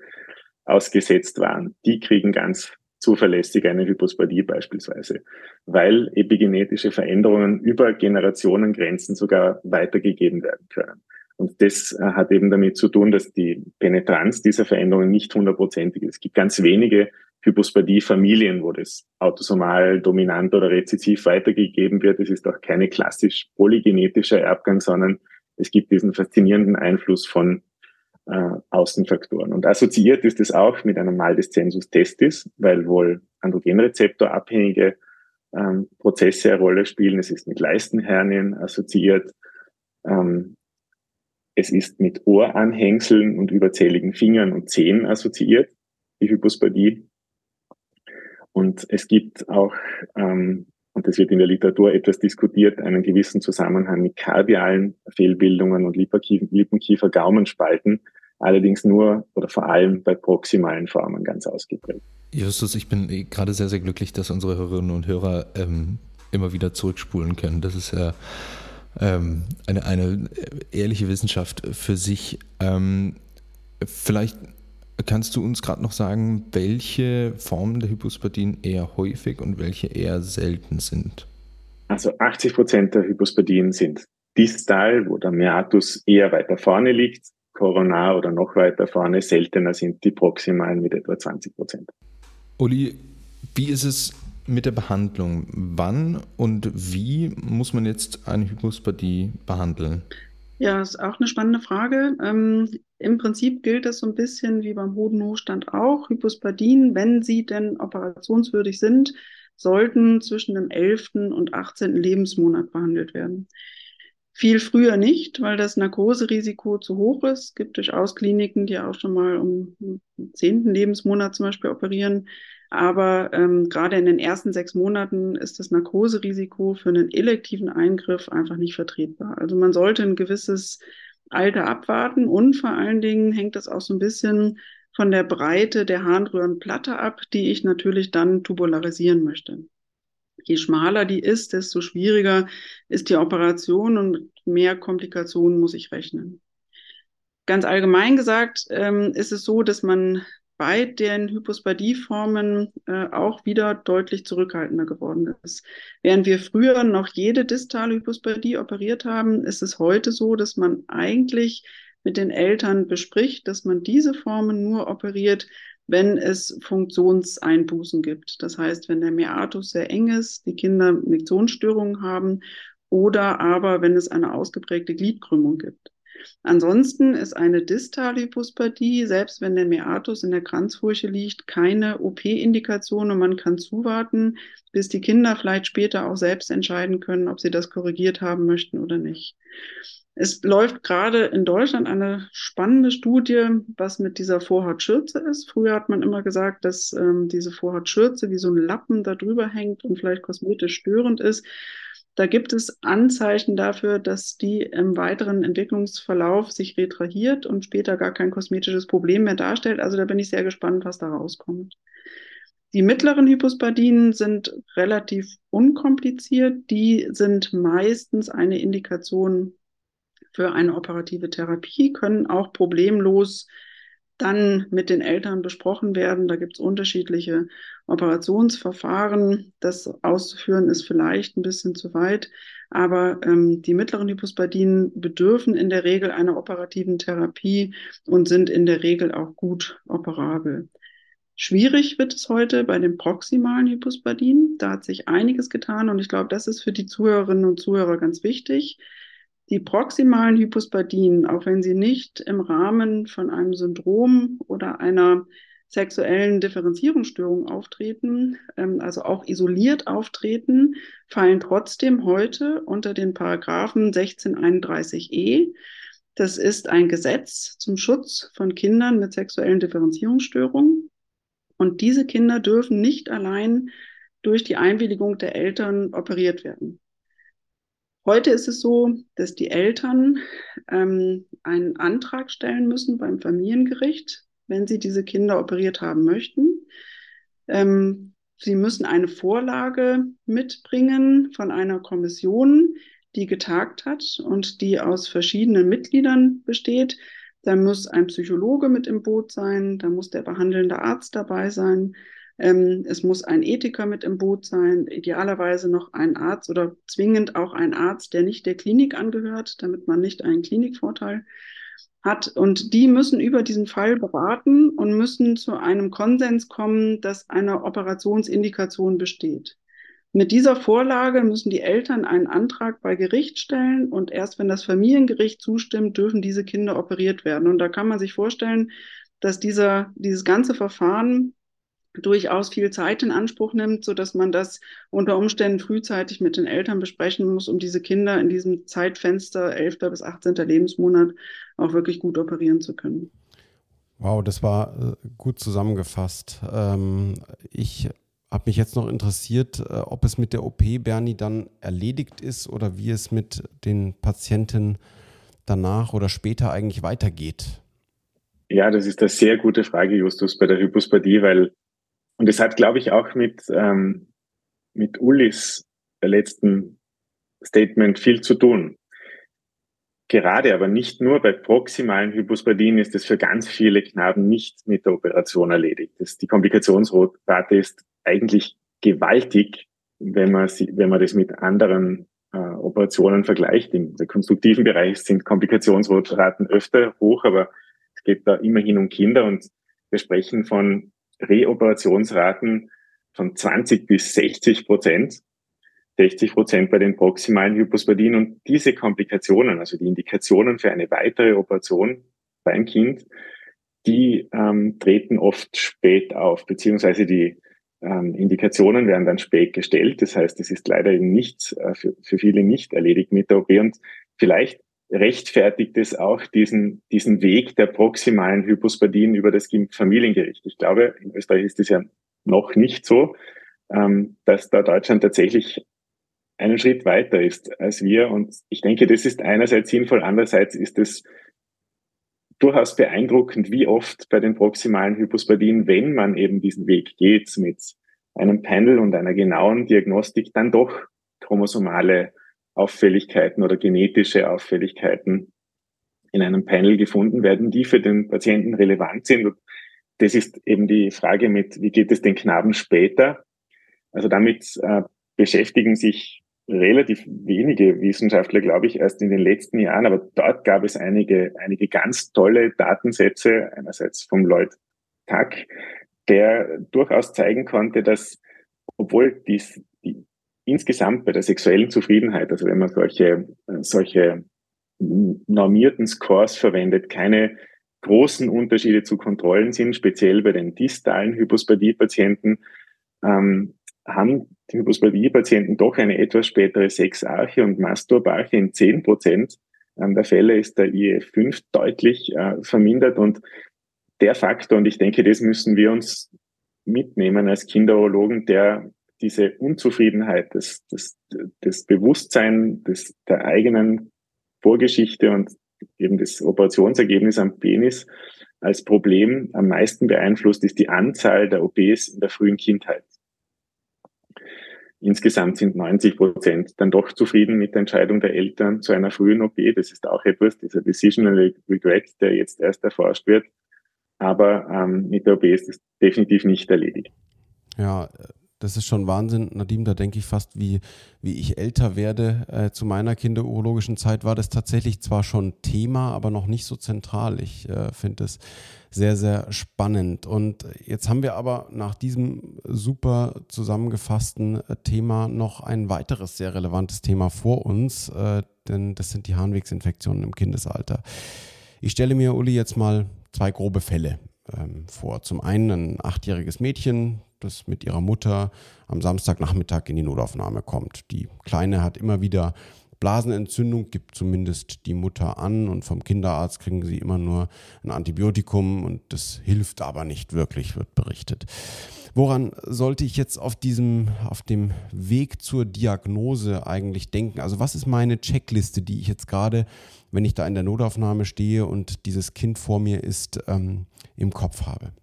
ausgesetzt waren, die kriegen ganz zuverlässig eine Hypospadie beispielsweise, weil epigenetische Veränderungen über Generationengrenzen sogar weitergegeben werden können. Und das äh, hat eben damit zu tun, dass die Penetranz dieser Veränderungen nicht hundertprozentig ist. Es gibt ganz wenige Hypospadie-Familien, wo das autosomal dominant oder rezessiv weitergegeben wird. Es ist auch keine klassisch polygenetischer Erbgang, sondern es gibt diesen faszinierenden Einfluss von äh, Außenfaktoren. Und assoziiert ist es auch mit einem Mal des Zensus testis, weil wohl Androgenrezeptorabhängige ähm, Prozesse eine Rolle spielen. Es ist mit Leistenhernien assoziiert. Ähm, es ist mit Ohranhängseln und überzähligen Fingern und Zehen assoziiert, die Hypospadie. Und es gibt auch, ähm, und das wird in der Literatur etwas diskutiert, einen gewissen Zusammenhang mit kardialen Fehlbildungen und Lippenkiefer-Gaumenspalten, allerdings nur oder vor allem bei proximalen Formen ganz ausgeprägt. Justus, ich bin eh gerade sehr, sehr glücklich, dass unsere Hörerinnen und Hörer ähm, immer wieder zurückspulen können. Das ist ja ähm, eine, eine ehrliche Wissenschaft für sich. Ähm, vielleicht kannst du uns gerade noch sagen, welche Formen der Hypospadien eher häufig und welche eher selten sind? Also 80 Prozent der Hypospadien sind distal, wo der Meatus eher weiter vorne liegt, koronar oder noch weiter vorne. Seltener sind die proximalen mit etwa 20 Prozent. Uli, wie ist es mit der Behandlung. Wann und wie muss man jetzt eine Hypospadie behandeln? Ja, ist auch eine spannende Frage. Ähm, Im Prinzip gilt das so ein bisschen wie beim Hodenhochstand auch. Hypospadien, wenn sie denn operationswürdig sind, sollten zwischen dem 11. und 18. Lebensmonat behandelt werden. Viel früher nicht, weil das Narkoserisiko zu hoch ist. Es gibt durchaus Kliniken, die auch schon mal um 10. Lebensmonat zum Beispiel operieren. Aber ähm, gerade in den ersten sechs Monaten ist das Narkoserisiko für einen elektiven Eingriff einfach nicht vertretbar. Also man sollte ein gewisses Alter abwarten und vor allen Dingen hängt das auch so ein bisschen von der Breite der Harnröhrenplatte ab, die ich natürlich dann tubularisieren möchte. Je schmaler die ist, desto schwieriger ist die Operation und mehr Komplikationen muss ich rechnen. Ganz allgemein gesagt ähm, ist es so, dass man bei den Hypospadieformen äh, auch wieder deutlich zurückhaltender geworden ist. Während wir früher noch jede distale Hypospadie operiert haben, ist es heute so, dass man eigentlich mit den Eltern bespricht, dass man diese Formen nur operiert, wenn es Funktionseinbußen gibt. Das heißt, wenn der Meatus sehr eng ist, die Kinder Miktionsstörungen haben oder aber wenn es eine ausgeprägte Gliedkrümmung gibt. Ansonsten ist eine Distalhypospathie, selbst wenn der Meatus in der Kranzfurche liegt, keine OP-Indikation und man kann zuwarten, bis die Kinder vielleicht später auch selbst entscheiden können, ob sie das korrigiert haben möchten oder nicht. Es läuft gerade in Deutschland eine spannende Studie, was mit dieser Vorhautschürze ist. Früher hat man immer gesagt, dass ähm, diese Vorhautschürze wie so ein Lappen da drüber hängt und vielleicht kosmetisch störend ist. Da gibt es Anzeichen dafür, dass die im weiteren Entwicklungsverlauf sich retrahiert und später gar kein kosmetisches Problem mehr darstellt. Also da bin ich sehr gespannt, was da rauskommt. Die mittleren Hypospadien sind relativ unkompliziert. Die sind meistens eine Indikation für eine operative Therapie, können auch problemlos dann mit den Eltern besprochen werden. Da gibt es unterschiedliche Operationsverfahren. Das auszuführen ist vielleicht ein bisschen zu weit, aber ähm, die mittleren Hypospadien bedürfen in der Regel einer operativen Therapie und sind in der Regel auch gut operabel. Schwierig wird es heute bei den proximalen Hypospadien. Da hat sich einiges getan und ich glaube, das ist für die Zuhörerinnen und Zuhörer ganz wichtig. Die proximalen Hypospadien, auch wenn sie nicht im Rahmen von einem Syndrom oder einer sexuellen Differenzierungsstörung auftreten, ähm, also auch isoliert auftreten, fallen trotzdem heute unter den Paragraphen 1631e. Das ist ein Gesetz zum Schutz von Kindern mit sexuellen Differenzierungsstörungen. Und diese Kinder dürfen nicht allein durch die Einwilligung der Eltern operiert werden. Heute ist es so, dass die Eltern ähm, einen Antrag stellen müssen beim Familiengericht, wenn sie diese Kinder operiert haben möchten. Ähm, sie müssen eine Vorlage mitbringen von einer Kommission, die getagt hat und die aus verschiedenen Mitgliedern besteht. Da muss ein Psychologe mit im Boot sein, da muss der behandelnde Arzt dabei sein, ähm, es muss ein Ethiker mit im Boot sein, idealerweise noch ein Arzt oder zwingend auch ein Arzt, der nicht der Klinik angehört, damit man nicht einen Klinikvorteil hat. Und die müssen über diesen Fall beraten und müssen zu einem Konsens kommen, dass eine Operationsindikation besteht. Mit dieser Vorlage müssen die Eltern einen Antrag bei Gericht stellen und erst wenn das Familiengericht zustimmt, dürfen diese Kinder operiert werden. Und da kann man sich vorstellen, dass dieser, dieses ganze Verfahren durchaus viel Zeit in Anspruch nimmt, so dass man das unter Umständen frühzeitig mit den Eltern besprechen muss, um diese Kinder in diesem Zeitfenster 11. bis 18. Lebensmonat auch wirklich gut operieren zu können. Wow, das war äh, gut zusammengefasst. Ähm, ich habe mich jetzt noch interessiert, äh, ob es mit der OP Bernie dann erledigt ist oder wie es mit den Patienten danach oder später eigentlich weitergeht. Ja, das ist eine sehr gute Frage, Justus, bei der Hypospadie, weil und es hat, glaube ich, auch mit, ähm, mit Ullis letzten Statement viel zu tun. Gerade aber nicht nur bei proximalen Hypospadien ist es für ganz viele Knaben nicht mit der Operation erledigt. Das, die Komplikationsrate ist eigentlich gewaltig, wenn man, sie, wenn man das mit anderen äh, Operationen vergleicht. Im konstruktiven Bereich sind Komplikationsraten öfter hoch, aber es geht da immerhin um Kinder und wir sprechen von Reoperationsraten von 20 bis 60 Prozent. 60 Prozent bei den proximalen Hypospadien und diese Komplikationen, also die Indikationen für eine weitere Operation beim Kind, die ähm, treten oft spät auf, beziehungsweise die ähm, Indikationen werden dann spät gestellt. Das heißt, es ist leider eben nicht äh, für, für viele nicht erledigt mit der OP und vielleicht rechtfertigt es auch diesen, diesen Weg der proximalen Hypospadien über das Familiengericht. Ich glaube, in Österreich ist es ja noch nicht so, ähm, dass da Deutschland tatsächlich einen Schritt weiter ist als wir. Und ich denke, das ist einerseits sinnvoll, andererseits ist es durchaus beeindruckend, wie oft bei den proximalen Hypospadien, wenn man eben diesen Weg geht mit einem Panel und einer genauen Diagnostik, dann doch chromosomale Auffälligkeiten oder genetische Auffälligkeiten in einem Panel gefunden werden, die für den Patienten relevant sind. Und das ist eben die Frage mit, wie geht es den Knaben später? Also damit äh, beschäftigen sich relativ wenige Wissenschaftler, glaube ich, erst in den letzten Jahren. Aber dort gab es einige, einige ganz tolle Datensätze, einerseits vom Lloyd Tuck, der durchaus zeigen konnte, dass obwohl dies, die, insgesamt bei der sexuellen Zufriedenheit, also wenn man solche, solche normierten Scores verwendet, keine großen Unterschiede zu Kontrollen sind, speziell bei den distalen Hypospadie-Patienten, ähm, haben die Hypospadie-Patienten doch eine etwas spätere Sexarche und Masturbarche in 10 Prozent. Der Fälle ist der IF5 deutlich äh, vermindert und der Faktor, und ich denke, das müssen wir uns mitnehmen als Kinderologen, der diese Unzufriedenheit, das, das, das Bewusstsein des, der eigenen Vorgeschichte und eben das Operationsergebnis am Penis als Problem am meisten beeinflusst, ist die Anzahl der OPs in der frühen Kindheit. Insgesamt sind 90 Prozent dann doch zufrieden mit der Entscheidung der Eltern zu einer frühen OP. Das ist auch etwas, dieser Decisional Regret, der jetzt erst erforscht wird. Aber ähm, mit der OP ist es definitiv nicht erledigt. Ja, das ist schon Wahnsinn, Nadim. Da denke ich fast, wie, wie ich älter werde. Äh, zu meiner kinderurologischen Zeit war das tatsächlich zwar schon Thema, aber noch nicht so zentral. Ich äh, finde es sehr, sehr spannend. Und jetzt haben wir aber nach diesem super zusammengefassten äh, Thema noch ein weiteres sehr relevantes Thema vor uns, äh, denn das sind die Harnwegsinfektionen im Kindesalter. Ich stelle mir, Uli, jetzt mal zwei grobe Fälle ähm, vor. Zum einen ein achtjähriges Mädchen, das mit ihrer Mutter am Samstagnachmittag in die Notaufnahme kommt. Die Kleine hat immer wieder Blasenentzündung, gibt zumindest die Mutter an und vom Kinderarzt kriegen sie immer nur ein Antibiotikum und das hilft aber nicht wirklich, wird berichtet. Woran sollte ich jetzt auf diesem, auf dem Weg zur Diagnose eigentlich denken? Also was ist meine Checkliste, die ich jetzt gerade, wenn ich da in der Notaufnahme stehe und dieses Kind vor mir ist, ähm, im Kopf habe?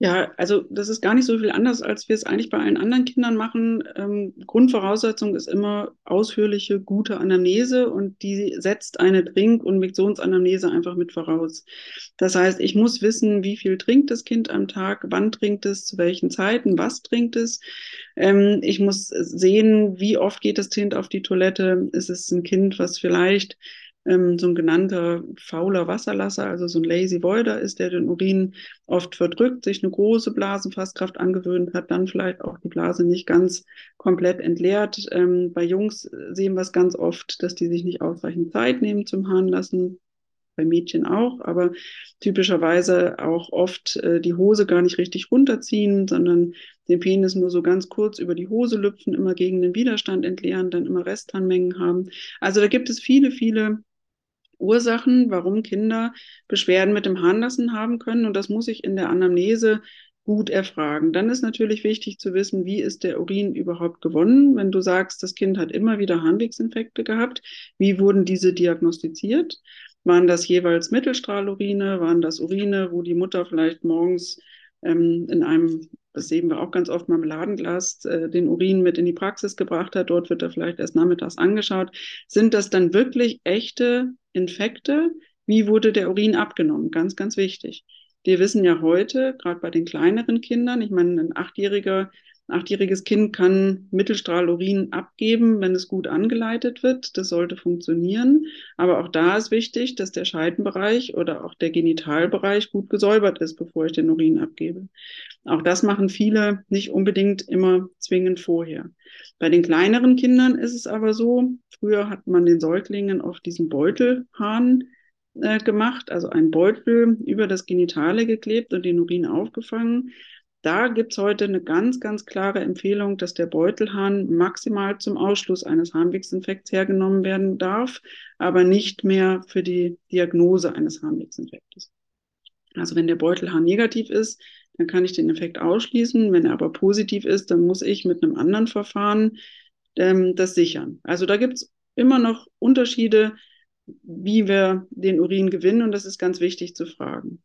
Ja, also das ist gar nicht so viel anders, als wir es eigentlich bei allen anderen Kindern machen. Ähm, Grundvoraussetzung ist immer ausführliche, gute Anamnese und die setzt eine Trink- und Miktionsanamnese einfach mit voraus. Das heißt, ich muss wissen, wie viel trinkt das Kind am Tag, wann trinkt es, zu welchen Zeiten, was trinkt es. Ähm, ich muss sehen, wie oft geht das Kind auf die Toilette. Ist es ein Kind, was vielleicht ähm, so ein genannter fauler Wasserlasser, also so ein Lazy Voider ist, der den Urin oft verdrückt, sich eine große Blasenfasskraft angewöhnt hat, dann vielleicht auch die Blase nicht ganz komplett entleert. Ähm, bei Jungs sehen wir es ganz oft, dass die sich nicht ausreichend Zeit nehmen zum Harnlassen bei Mädchen auch, aber typischerweise auch oft äh, die Hose gar nicht richtig runterziehen, sondern den Penis nur so ganz kurz über die Hose lüpfen, immer gegen den Widerstand entleeren, dann immer Restharnmengen haben. Also da gibt es viele, viele Ursachen, warum Kinder Beschwerden mit dem Harnlassen haben können. Und das muss ich in der Anamnese gut erfragen. Dann ist natürlich wichtig zu wissen, wie ist der Urin überhaupt gewonnen. Wenn du sagst, das Kind hat immer wieder Harnwegsinfekte gehabt, wie wurden diese diagnostiziert? Waren das jeweils Mittelstrahlurine? Waren das Urine, wo die Mutter vielleicht morgens ähm, in einem das sehen wir auch ganz oft Marmeladenglas, äh, den Urin mit in die Praxis gebracht hat. Dort wird er vielleicht erst nachmittags angeschaut. Sind das dann wirklich echte Infekte? Wie wurde der Urin abgenommen? Ganz, ganz wichtig. Wir wissen ja heute, gerade bei den kleineren Kindern, ich meine, ein Achtjähriger achtjähriges Kind kann Mittelstrahlurin abgeben, wenn es gut angeleitet wird. Das sollte funktionieren. Aber auch da ist wichtig, dass der Scheidenbereich oder auch der Genitalbereich gut gesäubert ist, bevor ich den Urin abgebe. Auch das machen viele nicht unbedingt immer zwingend vorher. Bei den kleineren Kindern ist es aber so, früher hat man den Säuglingen auf diesen Beutelhahn äh, gemacht, also einen Beutel über das Genitale geklebt und den Urin aufgefangen. Da gibt es heute eine ganz, ganz klare Empfehlung, dass der Beutelhahn maximal zum Ausschluss eines Harnwegsinfekts hergenommen werden darf, aber nicht mehr für die Diagnose eines Harnwegsinfektes. Also wenn der Beutelhahn negativ ist, dann kann ich den Effekt ausschließen. Wenn er aber positiv ist, dann muss ich mit einem anderen Verfahren ähm, das sichern. Also da gibt es immer noch Unterschiede, wie wir den Urin gewinnen und das ist ganz wichtig zu fragen.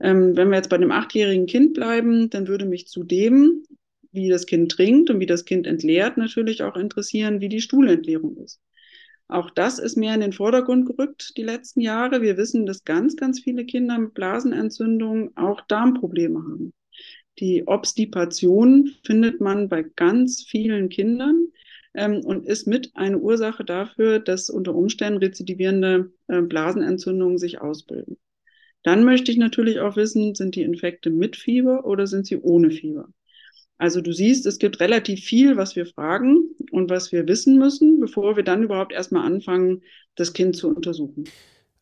Ähm, wenn wir jetzt bei dem achtjährigen Kind bleiben, dann würde mich zudem, wie das Kind trinkt und wie das Kind entleert, natürlich auch interessieren, wie die Stuhlentleerung ist. Auch das ist mehr in den Vordergrund gerückt die letzten Jahre. Wir wissen, dass ganz, ganz viele Kinder mit Blasenentzündungen auch Darmprobleme haben. Die Obstipation findet man bei ganz vielen Kindern ähm, und ist mit eine Ursache dafür, dass unter Umständen rezidivierende äh, Blasenentzündungen sich ausbilden. Dann möchte ich natürlich auch wissen, sind die Infekte mit Fieber oder sind sie ohne Fieber? Also du siehst, es gibt relativ viel, was wir fragen und was wir wissen müssen, bevor wir dann überhaupt erstmal anfangen, das Kind zu untersuchen.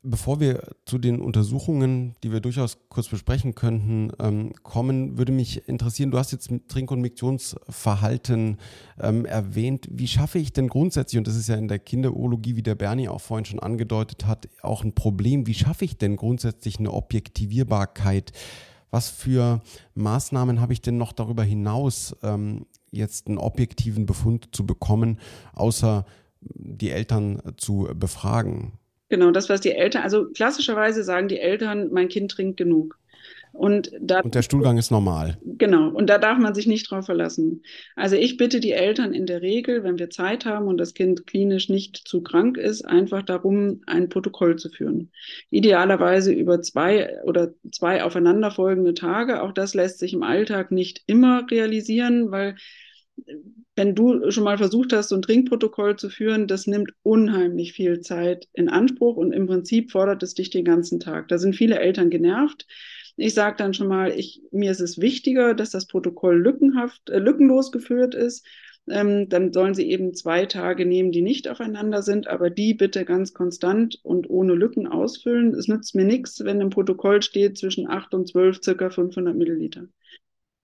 Bevor wir zu den Untersuchungen, die wir durchaus kurz besprechen könnten, ähm, kommen, würde mich interessieren, du hast jetzt Trink- und Miktionsverhalten ähm, erwähnt. Wie schaffe ich denn grundsätzlich, und das ist ja in der Kinderurologie, wie der Bernie auch vorhin schon angedeutet hat, auch ein Problem, wie schaffe ich denn grundsätzlich eine Objektivierbarkeit? Was für Maßnahmen habe ich denn noch darüber hinaus, ähm, jetzt einen objektiven Befund zu bekommen, außer die Eltern zu befragen? Genau, das, was die Eltern, also klassischerweise sagen die Eltern, mein Kind trinkt genug. Und, da, und der Stuhlgang ist normal. Genau, und da darf man sich nicht drauf verlassen. Also ich bitte die Eltern in der Regel, wenn wir Zeit haben und das Kind klinisch nicht zu krank ist, einfach darum, ein Protokoll zu führen. Idealerweise über zwei oder zwei aufeinanderfolgende Tage. Auch das lässt sich im Alltag nicht immer realisieren, weil wenn du schon mal versucht hast, so ein Trinkprotokoll zu führen, das nimmt unheimlich viel Zeit in Anspruch und im Prinzip fordert es dich den ganzen Tag. Da sind viele Eltern genervt. Ich sage dann schon mal, ich, mir ist es wichtiger, dass das Protokoll lückenhaft, äh, lückenlos geführt ist. Ähm, dann sollen sie eben zwei Tage nehmen, die nicht aufeinander sind, aber die bitte ganz konstant und ohne Lücken ausfüllen. Es nützt mir nichts, wenn im Protokoll steht zwischen 8 und 12 circa 500 Milliliter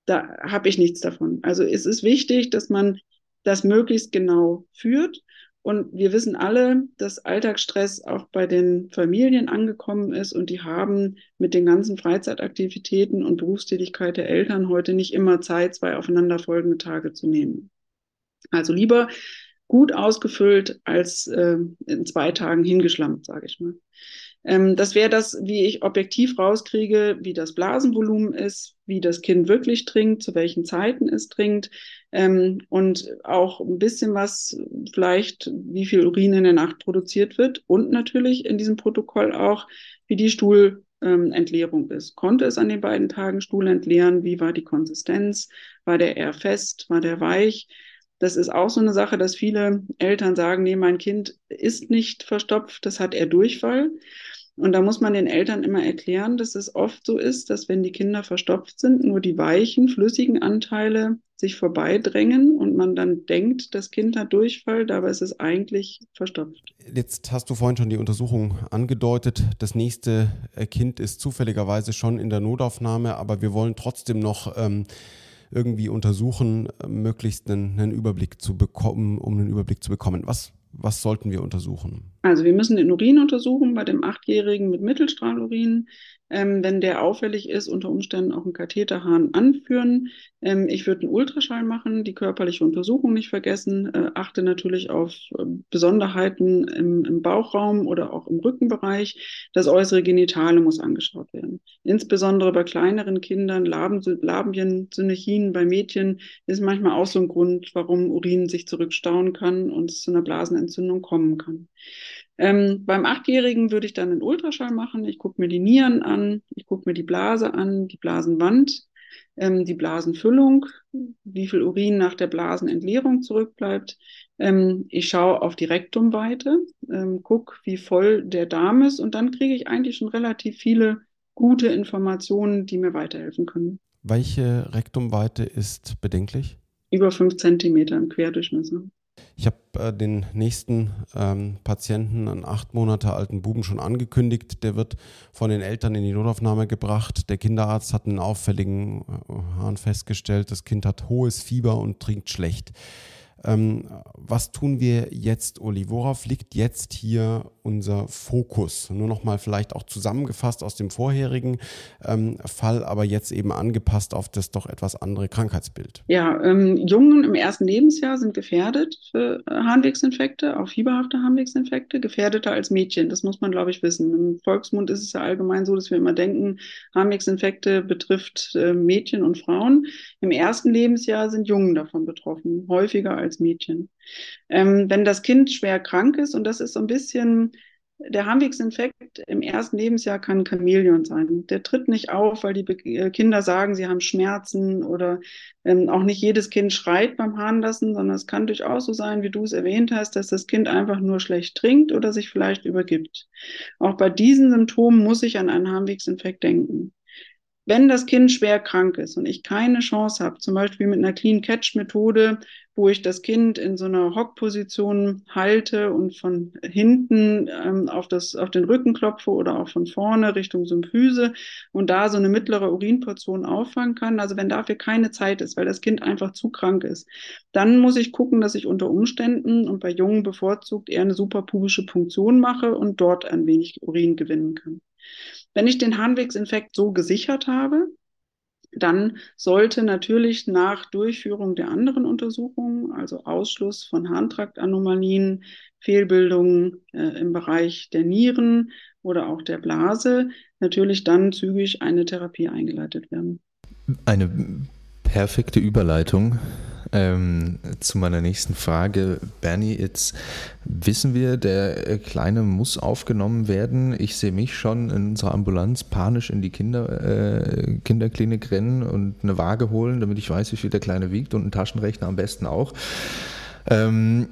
da habe ich nichts davon. Also es ist wichtig, dass man das möglichst genau führt. Und wir wissen alle, dass Alltagsstress auch bei den Familien angekommen ist und die haben mit den ganzen Freizeitaktivitäten und Berufstätigkeit der Eltern heute nicht immer Zeit, zwei aufeinanderfolgende Tage zu nehmen. Also lieber gut ausgefüllt als äh, in zwei Tagen hingeschlampt, sage ich mal. Ähm, das wäre das, wie ich objektiv rauskriege, wie das Blasenvolumen ist, wie das Kind wirklich trinkt, zu welchen Zeiten es trinkt ähm, und auch ein bisschen was vielleicht, wie viel Urin in der Nacht produziert wird und natürlich in diesem Protokoll auch, wie die Stuhlentleerung ähm, ist. Konnte es an den beiden Tagen Stuhl entleeren? Wie war die Konsistenz? War der eher fest? War der weich? Das ist auch so eine Sache, dass viele Eltern sagen, nee, mein Kind ist nicht verstopft, das hat er Durchfall. Und da muss man den Eltern immer erklären, dass es oft so ist, dass wenn die Kinder verstopft sind, nur die weichen, flüssigen Anteile sich vorbeidrängen und man dann denkt, das Kind hat Durchfall, dabei ist es eigentlich verstopft. Jetzt hast du vorhin schon die Untersuchung angedeutet. Das nächste äh, Kind ist zufälligerweise schon in der Notaufnahme, aber wir wollen trotzdem noch ähm, irgendwie untersuchen, äh, möglichst einen, einen Überblick zu bekommen, um einen Überblick zu bekommen. Was was sollten wir untersuchen? Also wir müssen den Urin untersuchen bei dem Achtjährigen mit Mittelstrahlurin. Ähm, wenn der auffällig ist, unter Umständen auch einen Katheterhahn anführen. Ähm, ich würde einen Ultraschall machen, die körperliche Untersuchung nicht vergessen. Äh, achte natürlich auf äh, Besonderheiten im, im, Bauchraum oder auch im Rückenbereich. Das äußere Genitale muss angeschaut werden. Insbesondere bei kleineren Kindern, Labien, Synergien bei Mädchen ist manchmal auch so ein Grund, warum Urin sich zurückstauen kann und es zu einer Blasenentzündung kommen kann. Ähm, beim Achtjährigen würde ich dann einen Ultraschall machen. Ich gucke mir die Nieren an, ich gucke mir die Blase an, die Blasenwand, ähm, die Blasenfüllung, wie viel Urin nach der Blasenentleerung zurückbleibt. Ähm, ich schaue auf die Rektumweite, ähm, gucke, wie voll der Darm ist und dann kriege ich eigentlich schon relativ viele gute Informationen, die mir weiterhelfen können. Welche Rektumweite ist bedenklich? Über fünf Zentimeter im Querdurchmesser. Ich habe äh, den nächsten ähm, Patienten, einen acht Monate alten Buben, schon angekündigt. Der wird von den Eltern in die Notaufnahme gebracht. Der Kinderarzt hat einen auffälligen äh, Hahn festgestellt. Das Kind hat hohes Fieber und trinkt schlecht. Ähm, was tun wir jetzt, Uli? Worauf liegt jetzt hier unser Fokus? Nur nochmal vielleicht auch zusammengefasst aus dem vorherigen ähm, Fall, aber jetzt eben angepasst auf das doch etwas andere Krankheitsbild. Ja, ähm, Jungen im ersten Lebensjahr sind gefährdet für äh, Harnwegsinfekte, auch fieberhafte Harnwegsinfekte, gefährdeter als Mädchen. Das muss man, glaube ich, wissen. Im Volksmund ist es ja allgemein so, dass wir immer denken, Harnwegsinfekte betrifft äh, Mädchen und Frauen. Im ersten Lebensjahr sind Jungen davon betroffen, häufiger als als Mädchen. Ähm, wenn das Kind schwer krank ist, und das ist so ein bisschen der Harnwegsinfekt im ersten Lebensjahr kann Chamäleon sein. Der tritt nicht auf, weil die äh, Kinder sagen, sie haben Schmerzen oder ähm, auch nicht jedes Kind schreit beim Harnlassen, sondern es kann durchaus so sein, wie du es erwähnt hast, dass das Kind einfach nur schlecht trinkt oder sich vielleicht übergibt. Auch bei diesen Symptomen muss ich an einen Harnwegsinfekt denken. Wenn das Kind schwer krank ist und ich keine Chance habe, zum Beispiel mit einer Clean Catch Methode, wo ich das Kind in so einer Hockposition halte und von hinten ähm, auf, das, auf den Rücken klopfe oder auch von vorne Richtung Symphyse und da so eine mittlere Urinportion auffangen kann. Also wenn dafür keine Zeit ist, weil das Kind einfach zu krank ist, dann muss ich gucken, dass ich unter Umständen und bei Jungen bevorzugt eher eine superpubische Punktion mache und dort ein wenig Urin gewinnen kann. Wenn ich den Harnwegsinfekt so gesichert habe, dann sollte natürlich nach Durchführung der anderen Untersuchungen, also Ausschluss von Harntraktanomalien, Fehlbildungen äh, im Bereich der Nieren oder auch der Blase, natürlich dann zügig eine Therapie eingeleitet werden. Eine perfekte Überleitung ähm, zu meiner nächsten Frage. Bernie, jetzt wissen wir, der Kleine muss aufgenommen werden. Ich sehe mich schon in unserer Ambulanz panisch in die Kinder, äh, Kinderklinik rennen und eine Waage holen, damit ich weiß, wie viel der Kleine wiegt und einen Taschenrechner am besten auch. Ähm,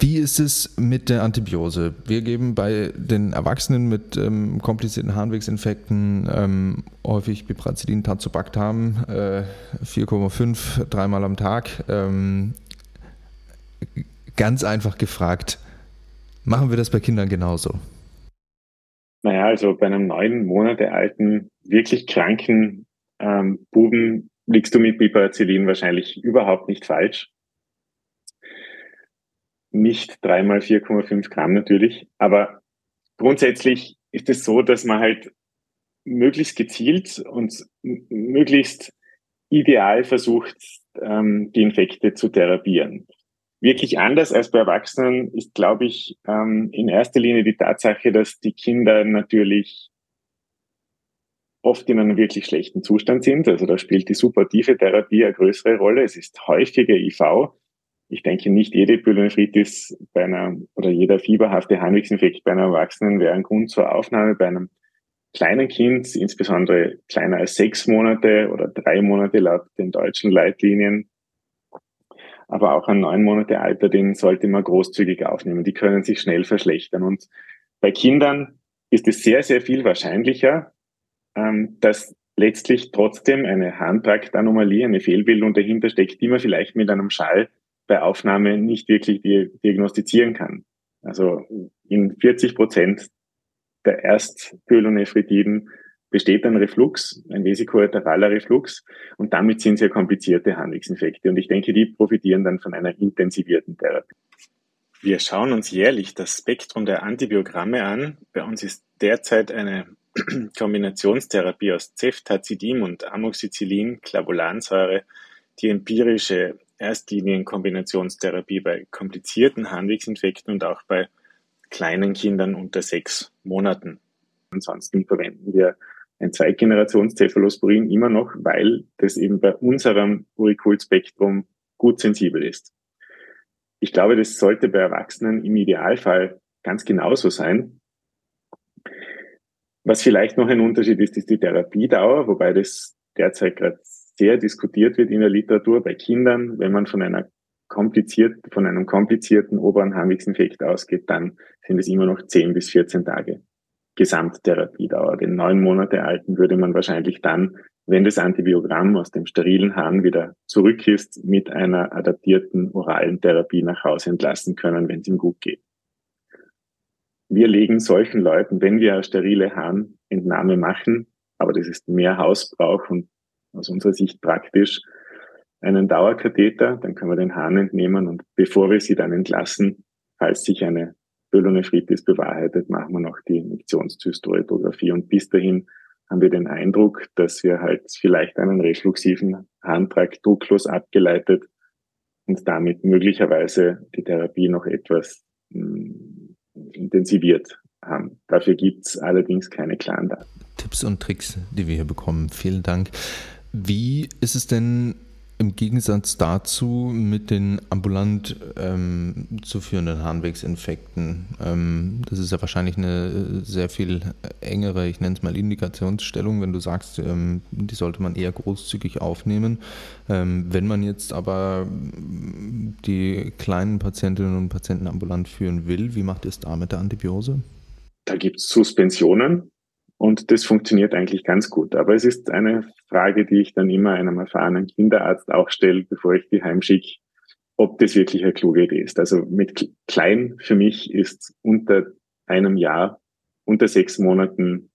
wie ist es mit der Antibiose? Wir geben bei den Erwachsenen mit ähm, komplizierten Harnwegsinfekten ähm, häufig Biprazidin, Tazobactam, äh, 4,5 dreimal am Tag. Ähm, ganz einfach gefragt, machen wir das bei Kindern genauso? Naja, also bei einem neun Monate alten, wirklich kranken ähm, Buben liegst du mit Biprazidin wahrscheinlich überhaupt nicht falsch nicht dreimal 4,5 Gramm natürlich, aber grundsätzlich ist es so, dass man halt möglichst gezielt und möglichst ideal versucht, ähm, die Infekte zu therapieren. Wirklich anders als bei Erwachsenen ist, glaube ich, ähm, in erster Linie die Tatsache, dass die Kinder natürlich oft in einem wirklich schlechten Zustand sind. Also da spielt die supportive Therapie eine größere Rolle. Es ist häufiger IV ich denke, nicht jede Pyelonephritis bei einer oder jeder fieberhafte Harnwegsinfekt bei einer Erwachsenen wäre ein Grund zur Aufnahme. Bei einem kleinen Kind, insbesondere kleiner als sechs Monate oder drei Monate laut den deutschen Leitlinien, aber auch ein neun Monate Alter, den sollte man großzügig aufnehmen. Die können sich schnell verschlechtern. Und bei Kindern ist es sehr, sehr viel wahrscheinlicher, ähm, dass letztlich trotzdem eine Harntraktanomalie, eine Fehlbildung dahinter steckt, die man vielleicht mit einem Schall bei Aufnahme nicht wirklich diagnostizieren kann. Also in 40 Prozent der Erstpyelonephritiden besteht ein Reflux, ein vesikolateраler Reflux und damit sind sehr komplizierte Harnwegsinfekte und ich denke, die profitieren dann von einer intensivierten Therapie. Wir schauen uns jährlich das Spektrum der Antibiogramme an. Bei uns ist derzeit eine Kombinationstherapie aus Ceftazidin und Amoxicillin, Clavulansäure, die empirische Erstlinien-Kombinationstherapie bei komplizierten Harnwegsinfekten und auch bei kleinen Kindern unter sechs Monaten. Ansonsten verwenden wir ein Zweitgenerations-Cephalosporin immer noch, weil das eben bei unserem Uricul-Spektrum gut sensibel ist. Ich glaube, das sollte bei Erwachsenen im Idealfall ganz genauso sein. Was vielleicht noch ein Unterschied ist, ist die Therapiedauer, wobei das derzeit gerade sehr diskutiert wird in der Literatur bei Kindern, wenn man von einer kompliziert, von einem komplizierten oberen Harnwegsinfekt ausgeht, dann sind es immer noch 10 bis 14 Tage Gesamttherapiedauer. Den neun Monate alten würde man wahrscheinlich dann, wenn das Antibiogramm aus dem sterilen Hahn wieder zurück ist, mit einer adaptierten oralen Therapie nach Hause entlassen können, wenn es ihm gut geht. Wir legen solchen Leuten, wenn wir eine sterile Harnentnahme machen, aber das ist mehr Hausbrauch und aus unserer Sicht praktisch, einen Dauerkatheter, dann können wir den Hahn entnehmen und bevor wir sie dann entlassen, falls sich eine Pyelonephritis bewahrheitet, machen wir noch die Injektionszystoetographie und bis dahin haben wir den Eindruck, dass wir halt vielleicht einen refluxiven Harntrakt drucklos abgeleitet und damit möglicherweise die Therapie noch etwas mh, hm, intensiviert haben. Dafür gibt's allerdings keine klaren Daten. Tipps und Tricks, die wir hier bekommen. Vielen Dank. Wie ist es denn im Gegensatz dazu mit den ambulant ähm, zu führenden Harnwegsinfekten? Ähm, das ist ja wahrscheinlich eine sehr viel engere, ich nenne es mal Indikationsstellung, wenn du sagst, ähm, die sollte man eher großzügig aufnehmen. Ähm, wenn man jetzt aber die kleinen Patientinnen und Patienten ambulant führen will, wie macht ihr es da mit der Antibiose? Da gibt es Suspensionen, und das funktioniert eigentlich ganz gut. Aber es ist eine Frage, die ich dann immer einem erfahrenen Kinderarzt auch stelle, bevor ich die heimschicke, ob das wirklich eine kluge Idee ist. Also mit klein für mich ist unter einem Jahr, unter sechs Monaten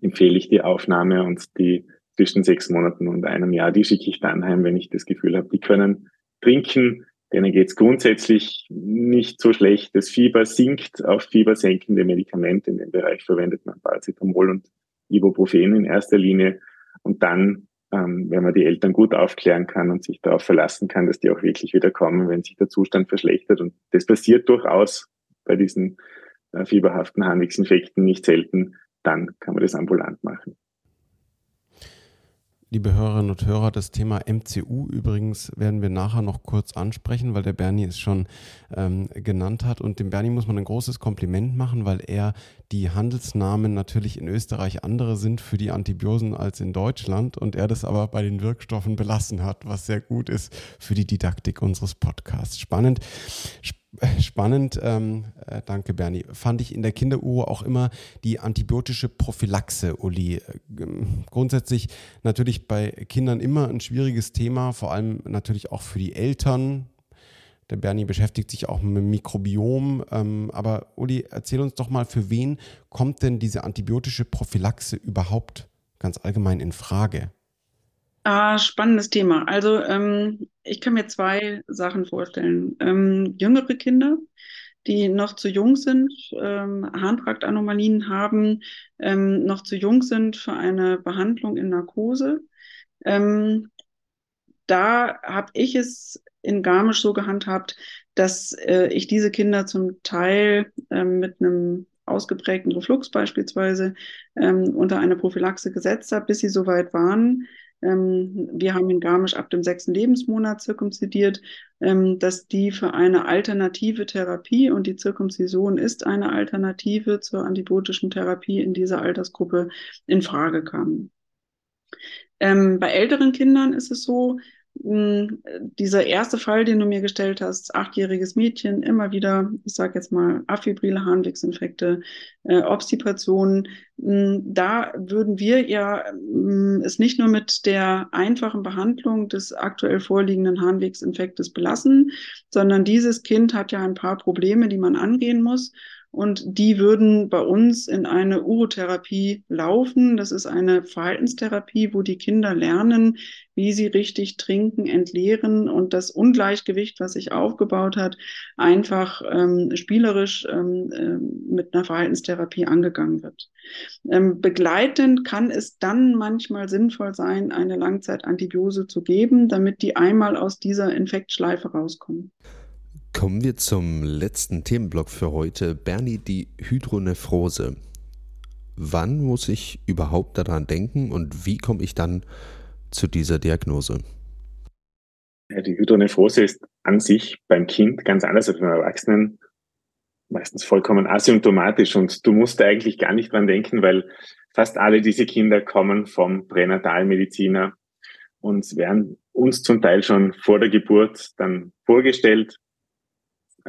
empfehle ich die Aufnahme und die zwischen sechs Monaten und einem Jahr, die schicke ich dann heim, wenn ich das Gefühl habe, die können trinken, denen geht es grundsätzlich nicht so schlecht. Das Fieber sinkt auf fiebersenkende Medikamente. In dem Bereich verwendet man Paracetamol und Ibuprofen in erster Linie. Und dann, ähm, wenn man die Eltern gut aufklären kann und sich darauf verlassen kann, dass die auch wirklich wieder kommen, wenn sich der Zustand verschlechtert. Und das passiert durchaus bei diesen äh, fieberhaften Harnwegsinfekten nicht selten, dann kann man das ambulant machen. Liebe Hörerinnen und Hörer, das Thema MCU übrigens werden wir nachher noch kurz ansprechen, weil der Bernie es schon ähm, genannt hat. Und dem Bernie muss man ein großes Kompliment machen, weil er die Handelsnamen natürlich in Österreich andere sind für die Antibiosen als in Deutschland und er das aber bei den Wirkstoffen belassen hat, was sehr gut ist für die Didaktik unseres Podcasts. Spannend. Spannend, ähm, äh, danke Bernie. Fand ich in der Kinderuhr auch immer die antibiotische Prophylaxe, Uli. Ähm, grundsätzlich natürlich bei Kindern immer ein schwieriges Thema, vor allem natürlich auch für die Eltern. Der Bernie beschäftigt sich auch mit dem Mikrobiom. Ähm, aber Uli, erzähl uns doch mal, für wen kommt denn diese antibiotische Prophylaxe überhaupt ganz allgemein in Frage? Ah, spannendes Thema. Also ähm, ich kann mir zwei Sachen vorstellen. Ähm, jüngere Kinder, die noch zu jung sind, ähm, Harntraktanomalien haben, ähm, noch zu jung sind für eine Behandlung in Narkose. Ähm, da habe ich es in Garmisch so gehandhabt, dass äh, ich diese Kinder zum Teil ähm, mit einem ausgeprägten Reflux beispielsweise ähm, unter eine Prophylaxe gesetzt habe, bis sie soweit waren, wir haben in Garmisch ab dem sechsten Lebensmonat zirkumzidiert, ähm, dass die für eine alternative Therapie und die Zirkumzision ist eine Alternative zur antibiotischen Therapie in dieser Altersgruppe in Frage kamen. Ähm, bei älteren Kindern ist es so, dieser erste Fall, den du mir gestellt hast, achtjähriges Mädchen, immer wieder, ich sage jetzt mal, afibrile Harnwegsinfekte, äh, Obstipationen, hm, da würden wir ja hm, es nicht nur mit der einfachen Behandlung des aktuell vorliegenden Harnwegsinfektes belassen, sondern dieses Kind hat ja ein paar Probleme, die man angehen muss. Und die würden bei uns in eine Urotherapie laufen. Das ist eine Verhaltenstherapie, wo die Kinder lernen, wie sie richtig trinken, entleeren und das Ungleichgewicht, was sich aufgebaut hat, einfach ähm, spielerisch ähm, äh, mit einer Verhaltenstherapie angegangen wird. Ähm, begleitend kann es dann manchmal sinnvoll sein, eine Langzeitantibiose zu geben, damit die einmal aus dieser Infektschleife rauskommen. Kommen wir zum letzten Themenblock für heute. Bernie, die Hydronephrose. Wann muss ich überhaupt daran denken und wie komme ich dann zu dieser Diagnose? Ja, die Hydronephrose ist an sich beim Kind ganz anders als beim Erwachsenen meistens vollkommen asymptomatisch und du musst eigentlich gar nicht dran denken, weil fast alle diese Kinder kommen vom Pränatalmediziner und werden uns zum Teil schon vor der Geburt dann vorgestellt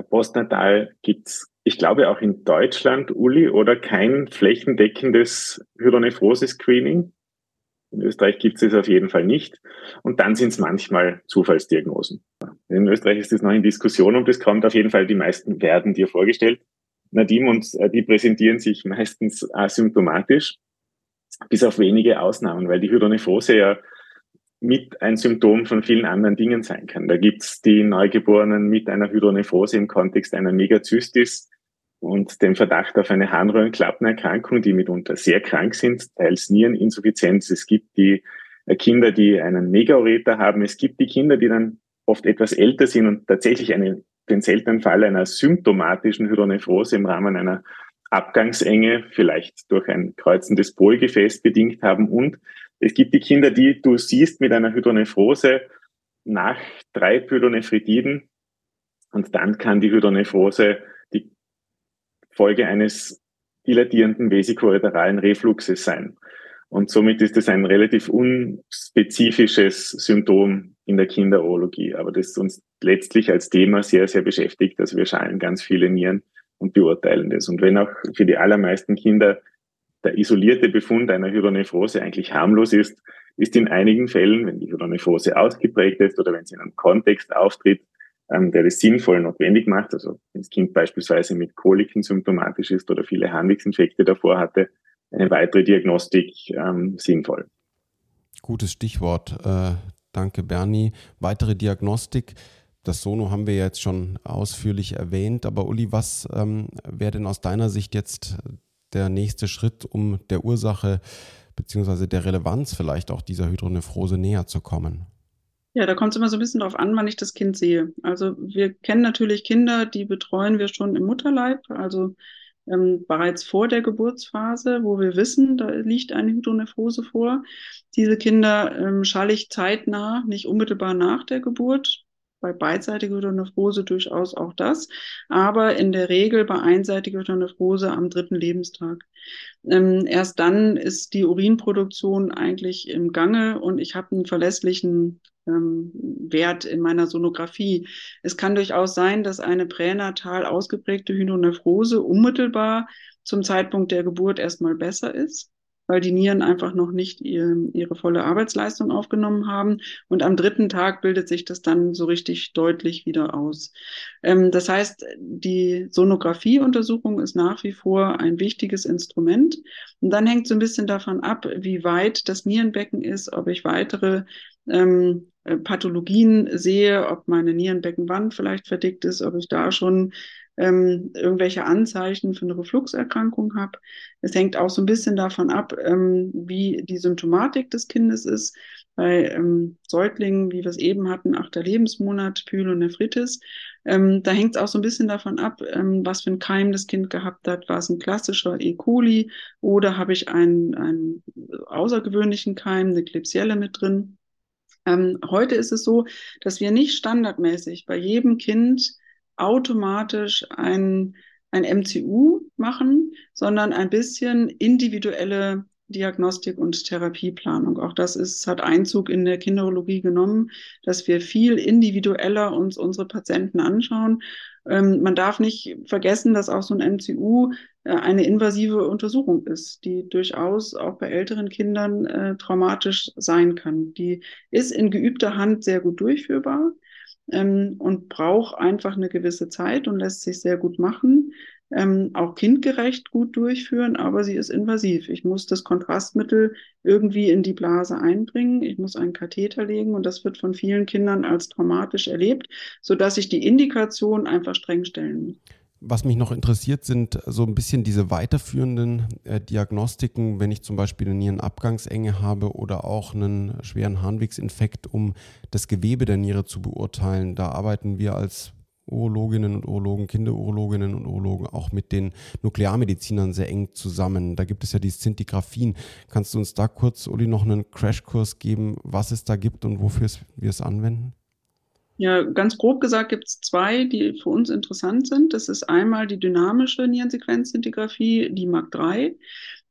Postnatal gibt's, ich glaube auch in Deutschland, Uli, oder kein flächendeckendes Hydronephrose-Screening. In Österreich gibt es auf jeden Fall nicht. Und dann sind es manchmal Zufallsdiagnosen. In Österreich ist das noch in Diskussion und es kommt auf jeden Fall, die meisten werden dir vorgestellt. Nadim und äh, die präsentieren sich meistens asymptomatisch, bis auf wenige Ausnahmen, weil die Hydronephrose ja mit ein Symptom von vielen anderen Dingen sein kann. Da gibt's die Neugeborenen mit einer Hydronephrose im Kontext einer Megazystis und dem Verdacht auf eine Harnröhrenklappenerkrankung, die mitunter sehr krank sind, teils Niereninsuffizienz. Es gibt die äh, Kinder, die einen Megaureter haben. Es gibt die Kinder, die dann oft etwas älter sind und tatsächlich einen, den seltenen Fall einer symptomatischen Hydronephrose im Rahmen einer Abgangsenge, vielleicht durch ein kreuzendes Polgefäß bedingt haben und es gibt die Kinder, die du siehst mit einer Hydronephrose nach drei Pyelonephritiden und dann kann die Hydronephrose die Folge eines dilatierenden vesikoreteralen Refluxes sein. Und somit ist es ein relativ unspezifisches Symptom in der Kinderurologie, aber das uns letztlich als Thema sehr, sehr beschäftigt. Also wir schallen ganz viele Nieren und beurteilen das. Und wenn auch für die allermeisten Kinder der isolierte Befund einer Hydronephrose eigentlich harmlos ist, ist in einigen Fällen, wenn die Hydronephrose ausgeprägt ist oder wenn sie in einem Kontext auftritt, ähm, der das sinnvoll notwendig macht, also wenn das Kind beispielsweise mit Koliken symptomatisch ist oder viele Harnwegsinfekte davor hatte, eine weitere Diagnostik ähm, sinnvoll. Gutes Stichwort. Äh, danke, Bernie. Weitere Diagnostik. Das Sono haben wir jetzt schon ausführlich erwähnt, aber Uli, was ähm, wäre denn aus deiner Sicht jetzt der nächste Schritt, um der Ursache beziehungsweise der Relevanz vielleicht auch dieser Hydronephrose näher zu kommen? Ja, da kommt es immer so ein bisschen darauf an, wann ich das Kind sehe. Also wir kennen natürlich Kinder, die betreuen wir schon im Mutterleib. Also ähm, bereits vor der Geburtsphase, wo wir wissen, da liegt eine Hydronephrose vor. Diese Kinder ähm, schalle ich zeitnah, nicht unmittelbar nach der Geburt, bei beidseitiger Hydronephrose durchaus auch das, aber in der Regel bei einseitiger Hydronephrose am dritten Lebenstag. Ähm, erst dann ist die Urinproduktion eigentlich im Gange und ich habe einen verlässlichen ähm, Wert in meiner Sonographie. Es kann durchaus sein, dass eine pränatal ausgeprägte Hydronephrose unmittelbar zum Zeitpunkt der Geburt erstmal besser ist weil die Nieren einfach noch nicht ihr, ihre volle Arbeitsleistung aufgenommen haben. Und am dritten Tag bildet sich das dann so richtig deutlich wieder aus. Ähm, das heißt, die Sonographieuntersuchung ist nach wie vor ein wichtiges Instrument. Und dann hängt so ein bisschen davon ab, wie weit das Nierenbecken ist, ob ich weitere ähm, Pathologien sehe, ob meine Nierenbeckenwand vielleicht verdickt ist, ob ich da schon ähm, irgendwelche Anzeichen für eine Refluxerkrankung habe. Es hängt auch so ein bisschen davon ab, ähm, wie die Symptomatik des Kindes ist. Bei ähm, Säuglingen, wie wir es eben hatten, achter Lebensmonat, Pyelonephritis, ähm, da hängt es auch so ein bisschen davon ab, ähm, was für ein Keim das Kind gehabt hat. War es ein klassischer E. coli oder habe ich einen, einen außergewöhnlichen Keim, eine Klebsielle mit drin? Ähm, heute ist es so, dass wir nicht standardmäßig bei jedem Kind automatisch ein, ein MCU machen, sondern ein bisschen individuelle Diagnostik und Therapieplanung. Auch das ist, hat Einzug in der Kinderologie genommen, dass wir viel individueller uns unsere Patienten anschauen. Ähm, man darf nicht vergessen, dass auch so ein MCU äh, eine invasive Untersuchung ist, die durchaus auch bei älteren Kindern äh, traumatisch sein kann. Die ist in geübter Hand sehr gut durchführbar ähm, und braucht einfach eine gewisse Zeit und lässt sich sehr gut machen. Ähm, auch kindgerecht gut durchführen, aber sie ist invasiv. Ich muss das Kontrastmittel irgendwie in die Blase einbringen. Ich muss einen Katheter legen und das wird von vielen Kindern als traumatisch erlebt, so dass ich die Indikation einfach streng stellen muss. Was mich noch interessiert, sind so ein bisschen diese weiterführenden äh, Diagnostiken, wenn ich zum Beispiel eine Nierenabgangsenge habe oder auch einen schweren Harnwegsinfekt, um das Gewebe der Niere zu beurteilen. Da arbeiten wir als Urologinnen und Urologen, Kinderurologinnen und Urologen auch mit den Nuklearmedizinern sehr eng zusammen. Da gibt es ja die Szintigraphien. Kannst du uns da kurz, Uli, noch einen Crashkurs geben, was es da gibt und wofür wir es anwenden? Ja, ganz grob gesagt gibt es zwei, die für uns interessant sind. Das ist einmal die dynamische Nierensequenzzintigraphie, die MAG 3,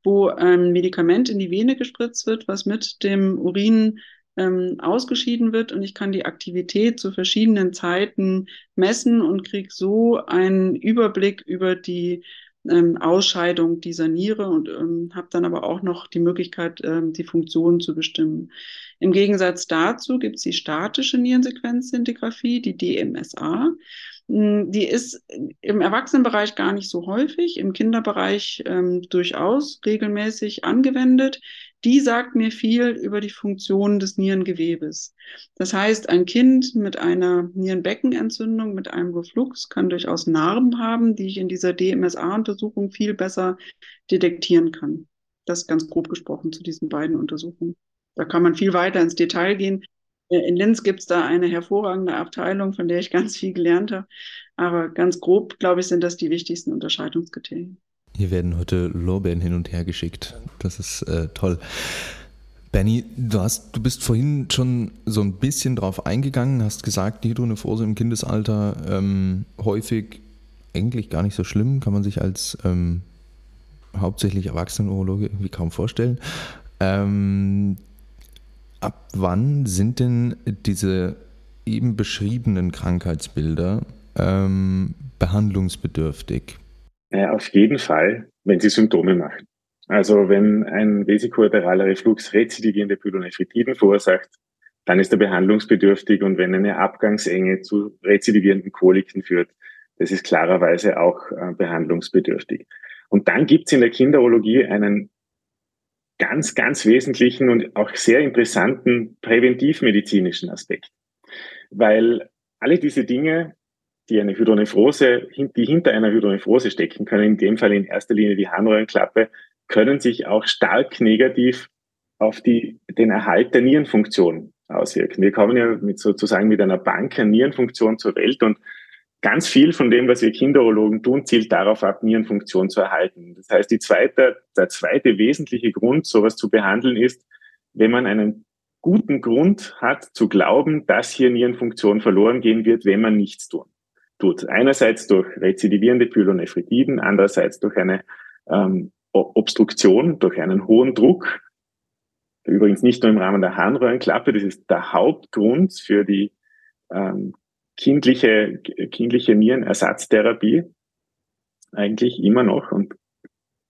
wo ein Medikament in die Vene gespritzt wird, was mit dem Urin ähm, ausgeschieden wird und ich kann die Aktivität zu verschiedenen Zeiten messen und kriege so einen Überblick über die ähm, Ausscheidung dieser Niere und ähm, habe dann aber auch noch die Möglichkeit, ähm, die Funktion zu bestimmen. Im Gegensatz dazu gibt es die statische Nierensequenzzintigraphie, die DMSA. Hm, die ist im Erwachsenenbereich gar nicht so häufig, im Kinderbereich ähm, durchaus regelmäßig angewendet. Die sagt mir viel über die Funktion des Nierengewebes. Das heißt, ein Kind mit einer Nierenbeckenentzündung, mit einem Reflux kann durchaus Narben haben, die ich in dieser DMSA-Untersuchung viel besser detektieren kann. Das ganz grob gesprochen zu diesen beiden Untersuchungen. Da kann man viel weiter ins Detail gehen. Äh, in Linz gibt es da eine hervorragende Abteilung, von der ich ganz viel gelernt habe. Aber ganz grob, glaube ich, sind das die wichtigsten Unterscheidungskriterien. Hier werden heute Lorbeeren hin und her geschickt. Das ist äh, toll. Benny, du, hast, du bist vorhin schon so ein bisschen drauf eingegangen, hast gesagt, die Hydronephrose im Kindesalter ähm, häufig eigentlich gar nicht so schlimm, kann man sich als ähm, hauptsächlich Erwachsenenurologe irgendwie kaum vorstellen. Ähm, Ab wann sind denn diese eben beschriebenen Krankheitsbilder ähm, behandlungsbedürftig? Ja, auf jeden Fall, wenn sie Symptome machen. Also wenn ein vesikoarteraler Reflux rezidivierende Pyelonephritiden verursacht, dann ist er behandlungsbedürftig und wenn eine Abgangsenge zu rezidivierenden Koliken führt, das ist klarerweise auch äh, behandlungsbedürftig. Und dann gibt es in der Kinderologie einen ganz, ganz wesentlichen und auch sehr interessanten präventivmedizinischen Aspekt. Weil alle diese Dinge, die eine Hydronephrose, die hinter einer Hydronephrose stecken können, in dem Fall in erster Linie die Harnröhrenklappe, können sich auch stark negativ auf die, den Erhalt der Nierenfunktion auswirken. Wir kommen ja mit sozusagen mit einer Bank an Nierenfunktion zur Welt und ganz viel von dem, was wir Kinderurologen tun, zielt darauf ab, Nierenfunktion zu erhalten. Das heißt, die zweite, der zweite wesentliche Grund, sowas zu behandeln, ist, wenn man einen guten Grund hat zu glauben, dass hier Nierenfunktion verloren gehen wird, wenn man nichts tun, tut. Einerseits durch rezidivierende Pyelonephritiden, andererseits durch eine ähm, Obstruktion, durch einen hohen Druck. Übrigens nicht nur im Rahmen der Harnröhrenklappe, das ist der Hauptgrund für die ähm, kindliche, kindliche Nierenersatztherapie. Eigentlich immer noch. Und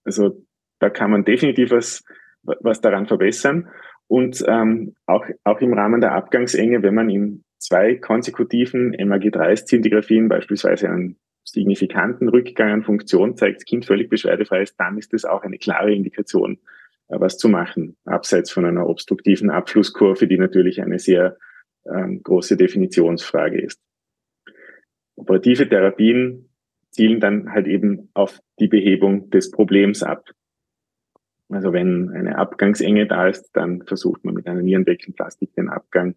also da kann man definitiv was, was daran verbessern. Und ähm, auch, auch im Rahmen der Abgangsenge, wenn man in zwei konsekutiven MAG3-Szintigraphien beispielsweise einen signifikanten Rückgang an Funktion zeigt, das Kind völlig beschwerdefrei ist, dann ist das auch eine klare Indikation, äh, was zu machen, abseits von einer obstruktiven Abflusskurve, die natürlich eine sehr ähm, große Definitionsfrage ist. Operative Therapien zielen dann halt eben auf die Behebung des Problems ab. Also wenn eine Abgangsenge da ist, dann versucht man mit einer Nierenbeckenplastik den Abgang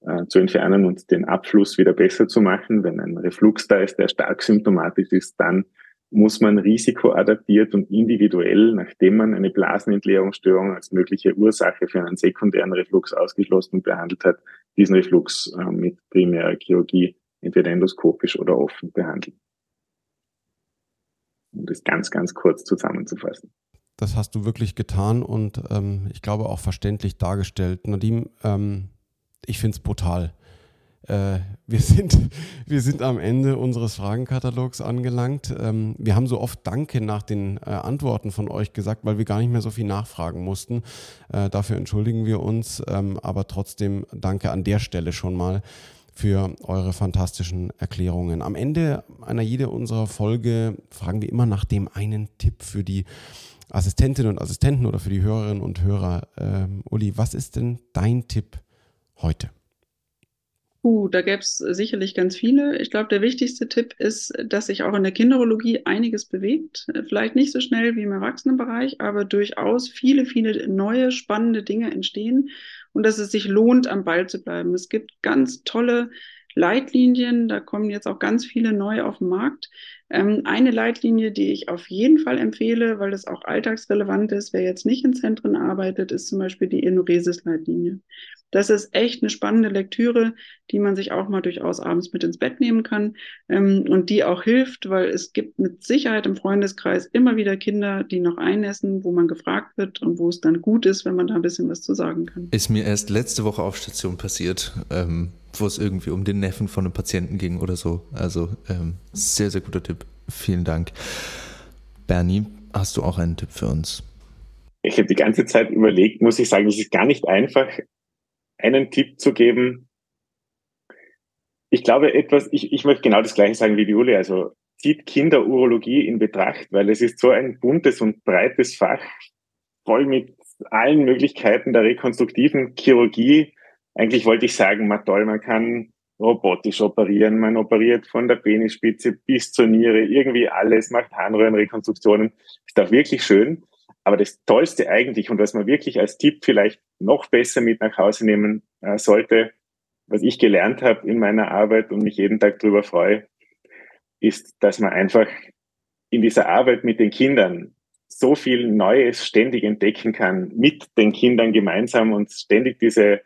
äh, zu entfernen und den Abfluss wieder besser zu machen. Wenn ein Reflux da ist, der stark symptomatisch ist, dann muss man risikoadaptiert und individuell, nachdem man eine Blasenentleerungsstörung als mögliche Ursache für einen sekundären Reflux ausgeschlossen und behandelt hat, diesen Reflux äh, mit primärer Chirurgie entweder endoskopisch oder offen behandeln. Um das ganz, ganz kurz zusammenzufassen. Das hast du wirklich getan und ähm, ich glaube auch verständlich dargestellt. Nadim, ähm, ich finde es brutal. Äh, wir, sind, wir sind am Ende unseres Fragenkatalogs angelangt. Ähm, wir haben so oft Danke nach den äh, Antworten von euch gesagt, weil wir gar nicht mehr so viel nachfragen mussten. Äh, dafür entschuldigen wir uns, ähm, aber trotzdem danke an der Stelle schon mal für eure fantastischen Erklärungen. Am Ende einer jeder unserer Folge fragen wir immer nach dem einen Tipp für die Assistentinnen und Assistenten oder für die Hörerinnen und Hörer. Ähm, Uli, was ist denn dein Tipp heute? Uh, da gäbe es sicherlich ganz viele. Ich glaube, der wichtigste Tipp ist, dass sich auch in der Kinderologie einiges bewegt. Vielleicht nicht so schnell wie im Erwachsenenbereich, aber durchaus viele, viele neue, spannende Dinge entstehen und dass es sich lohnt, am Ball zu bleiben. Es gibt ganz tolle Leitlinien, da kommen jetzt auch ganz viele neu auf den Markt. Ähm, eine Leitlinie, die ich auf jeden Fall empfehle, weil es auch alltagsrelevant ist, wer jetzt nicht in Zentren arbeitet, ist zum Beispiel die Enuresis-Leitlinie. Das ist echt eine spannende Lektüre, die man sich auch mal durchaus abends mit ins Bett nehmen kann ähm, und die auch hilft, weil es gibt mit Sicherheit im Freundeskreis immer wieder Kinder, die noch einessen, wo man gefragt wird und wo es dann gut ist, wenn man da ein bisschen was zu sagen kann. Ist mir erst letzte Woche auf Station passiert. Ähm wo es irgendwie um den Neffen von einem Patienten ging oder so. Also ähm, sehr, sehr guter Tipp. Vielen Dank. Bernie, hast du auch einen Tipp für uns? Ich habe die ganze Zeit überlegt, muss ich sagen, es ist gar nicht einfach, einen Tipp zu geben. Ich glaube etwas, ich, ich möchte genau das gleiche sagen wie die Juli, also zieht Kinderurologie in Betracht, weil es ist so ein buntes und breites Fach, voll mit allen Möglichkeiten der rekonstruktiven Chirurgie, eigentlich wollte ich sagen, man toll, man kann robotisch operieren, man operiert von der Penisspitze bis zur Niere, irgendwie alles, macht Harnröhrenrekonstruktionen. Ist auch wirklich schön. Aber das Tollste eigentlich und was man wirklich als Tipp vielleicht noch besser mit nach Hause nehmen äh, sollte, was ich gelernt habe in meiner Arbeit und mich jeden Tag darüber freue, ist, dass man einfach in dieser Arbeit mit den Kindern so viel Neues ständig entdecken kann, mit den Kindern gemeinsam und ständig diese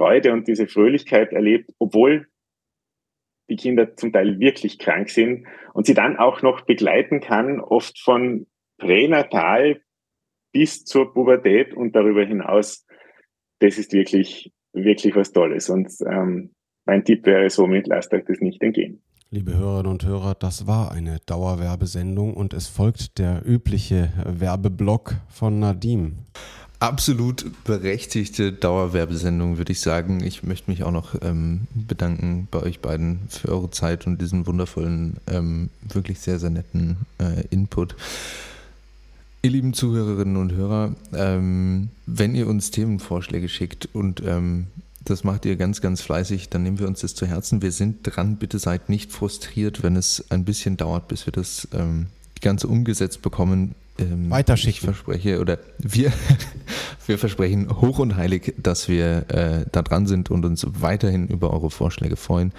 Freude und diese Fröhlichkeit erlebt, obwohl die Kinder zum Teil wirklich krank sind und sie dann auch noch begleiten kann, oft von pränatal bis zur Pubertät und darüber hinaus. Das ist wirklich, wirklich was Tolles. Und ähm, mein Tipp wäre somit, lasst euch das nicht entgehen. Liebe Hörerinnen und Hörer, das war eine Dauerwerbesendung und es folgt der übliche Werbeblock von Nadim absolut berechtigte Dauerwerbesendung, würde ich sagen. Ich möchte mich auch noch ähm, bedanken bei euch beiden für eure Zeit und diesen wundervollen, ähm, wirklich sehr, sehr netten äh, Input. Ihr lieben Zuhörerinnen und Hörer, ähm, wenn ihr uns Themenvorschläge schickt und ähm, das macht ihr ganz, ganz fleißig, dann nehmen wir uns das zu Herzen. Wir sind dran, bitte seid nicht frustriert, wenn es ein bisschen dauert, bis wir das ähm, Ganze umgesetzt bekommen ähm, Weiterschicken. Ich verspreche, oder wir, wir versprechen hoch und heilig, dass wir äh, da dran sind und uns weiterhin über eure Vorschläge freuen.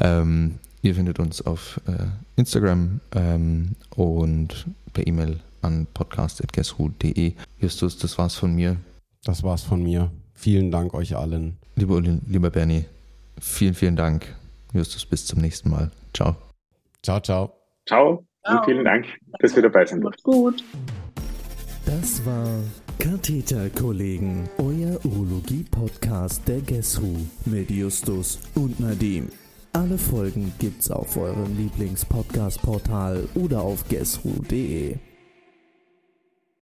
Ähm, Ihr findet uns auf äh, Instagram ähm, und per E-Mail an podcast.guesswho.de. Justus, das war's von mir. Das war's von mir. Vielen Dank euch allen. Lieber, lieber Bernie, vielen, vielen Dank. Justus, bis zum nächsten Mal. Ciao, ciao. Ciao, ciao. Und vielen Dank, dass wir dabei sind. Macht gut. Das war Katheterkollegen, euer Urologie-Podcast der Guess Who mit Justus und Nadim. Alle Folgen gibt's auf eurem Lieblings-Podcast-Portal oder auf guesswho.de.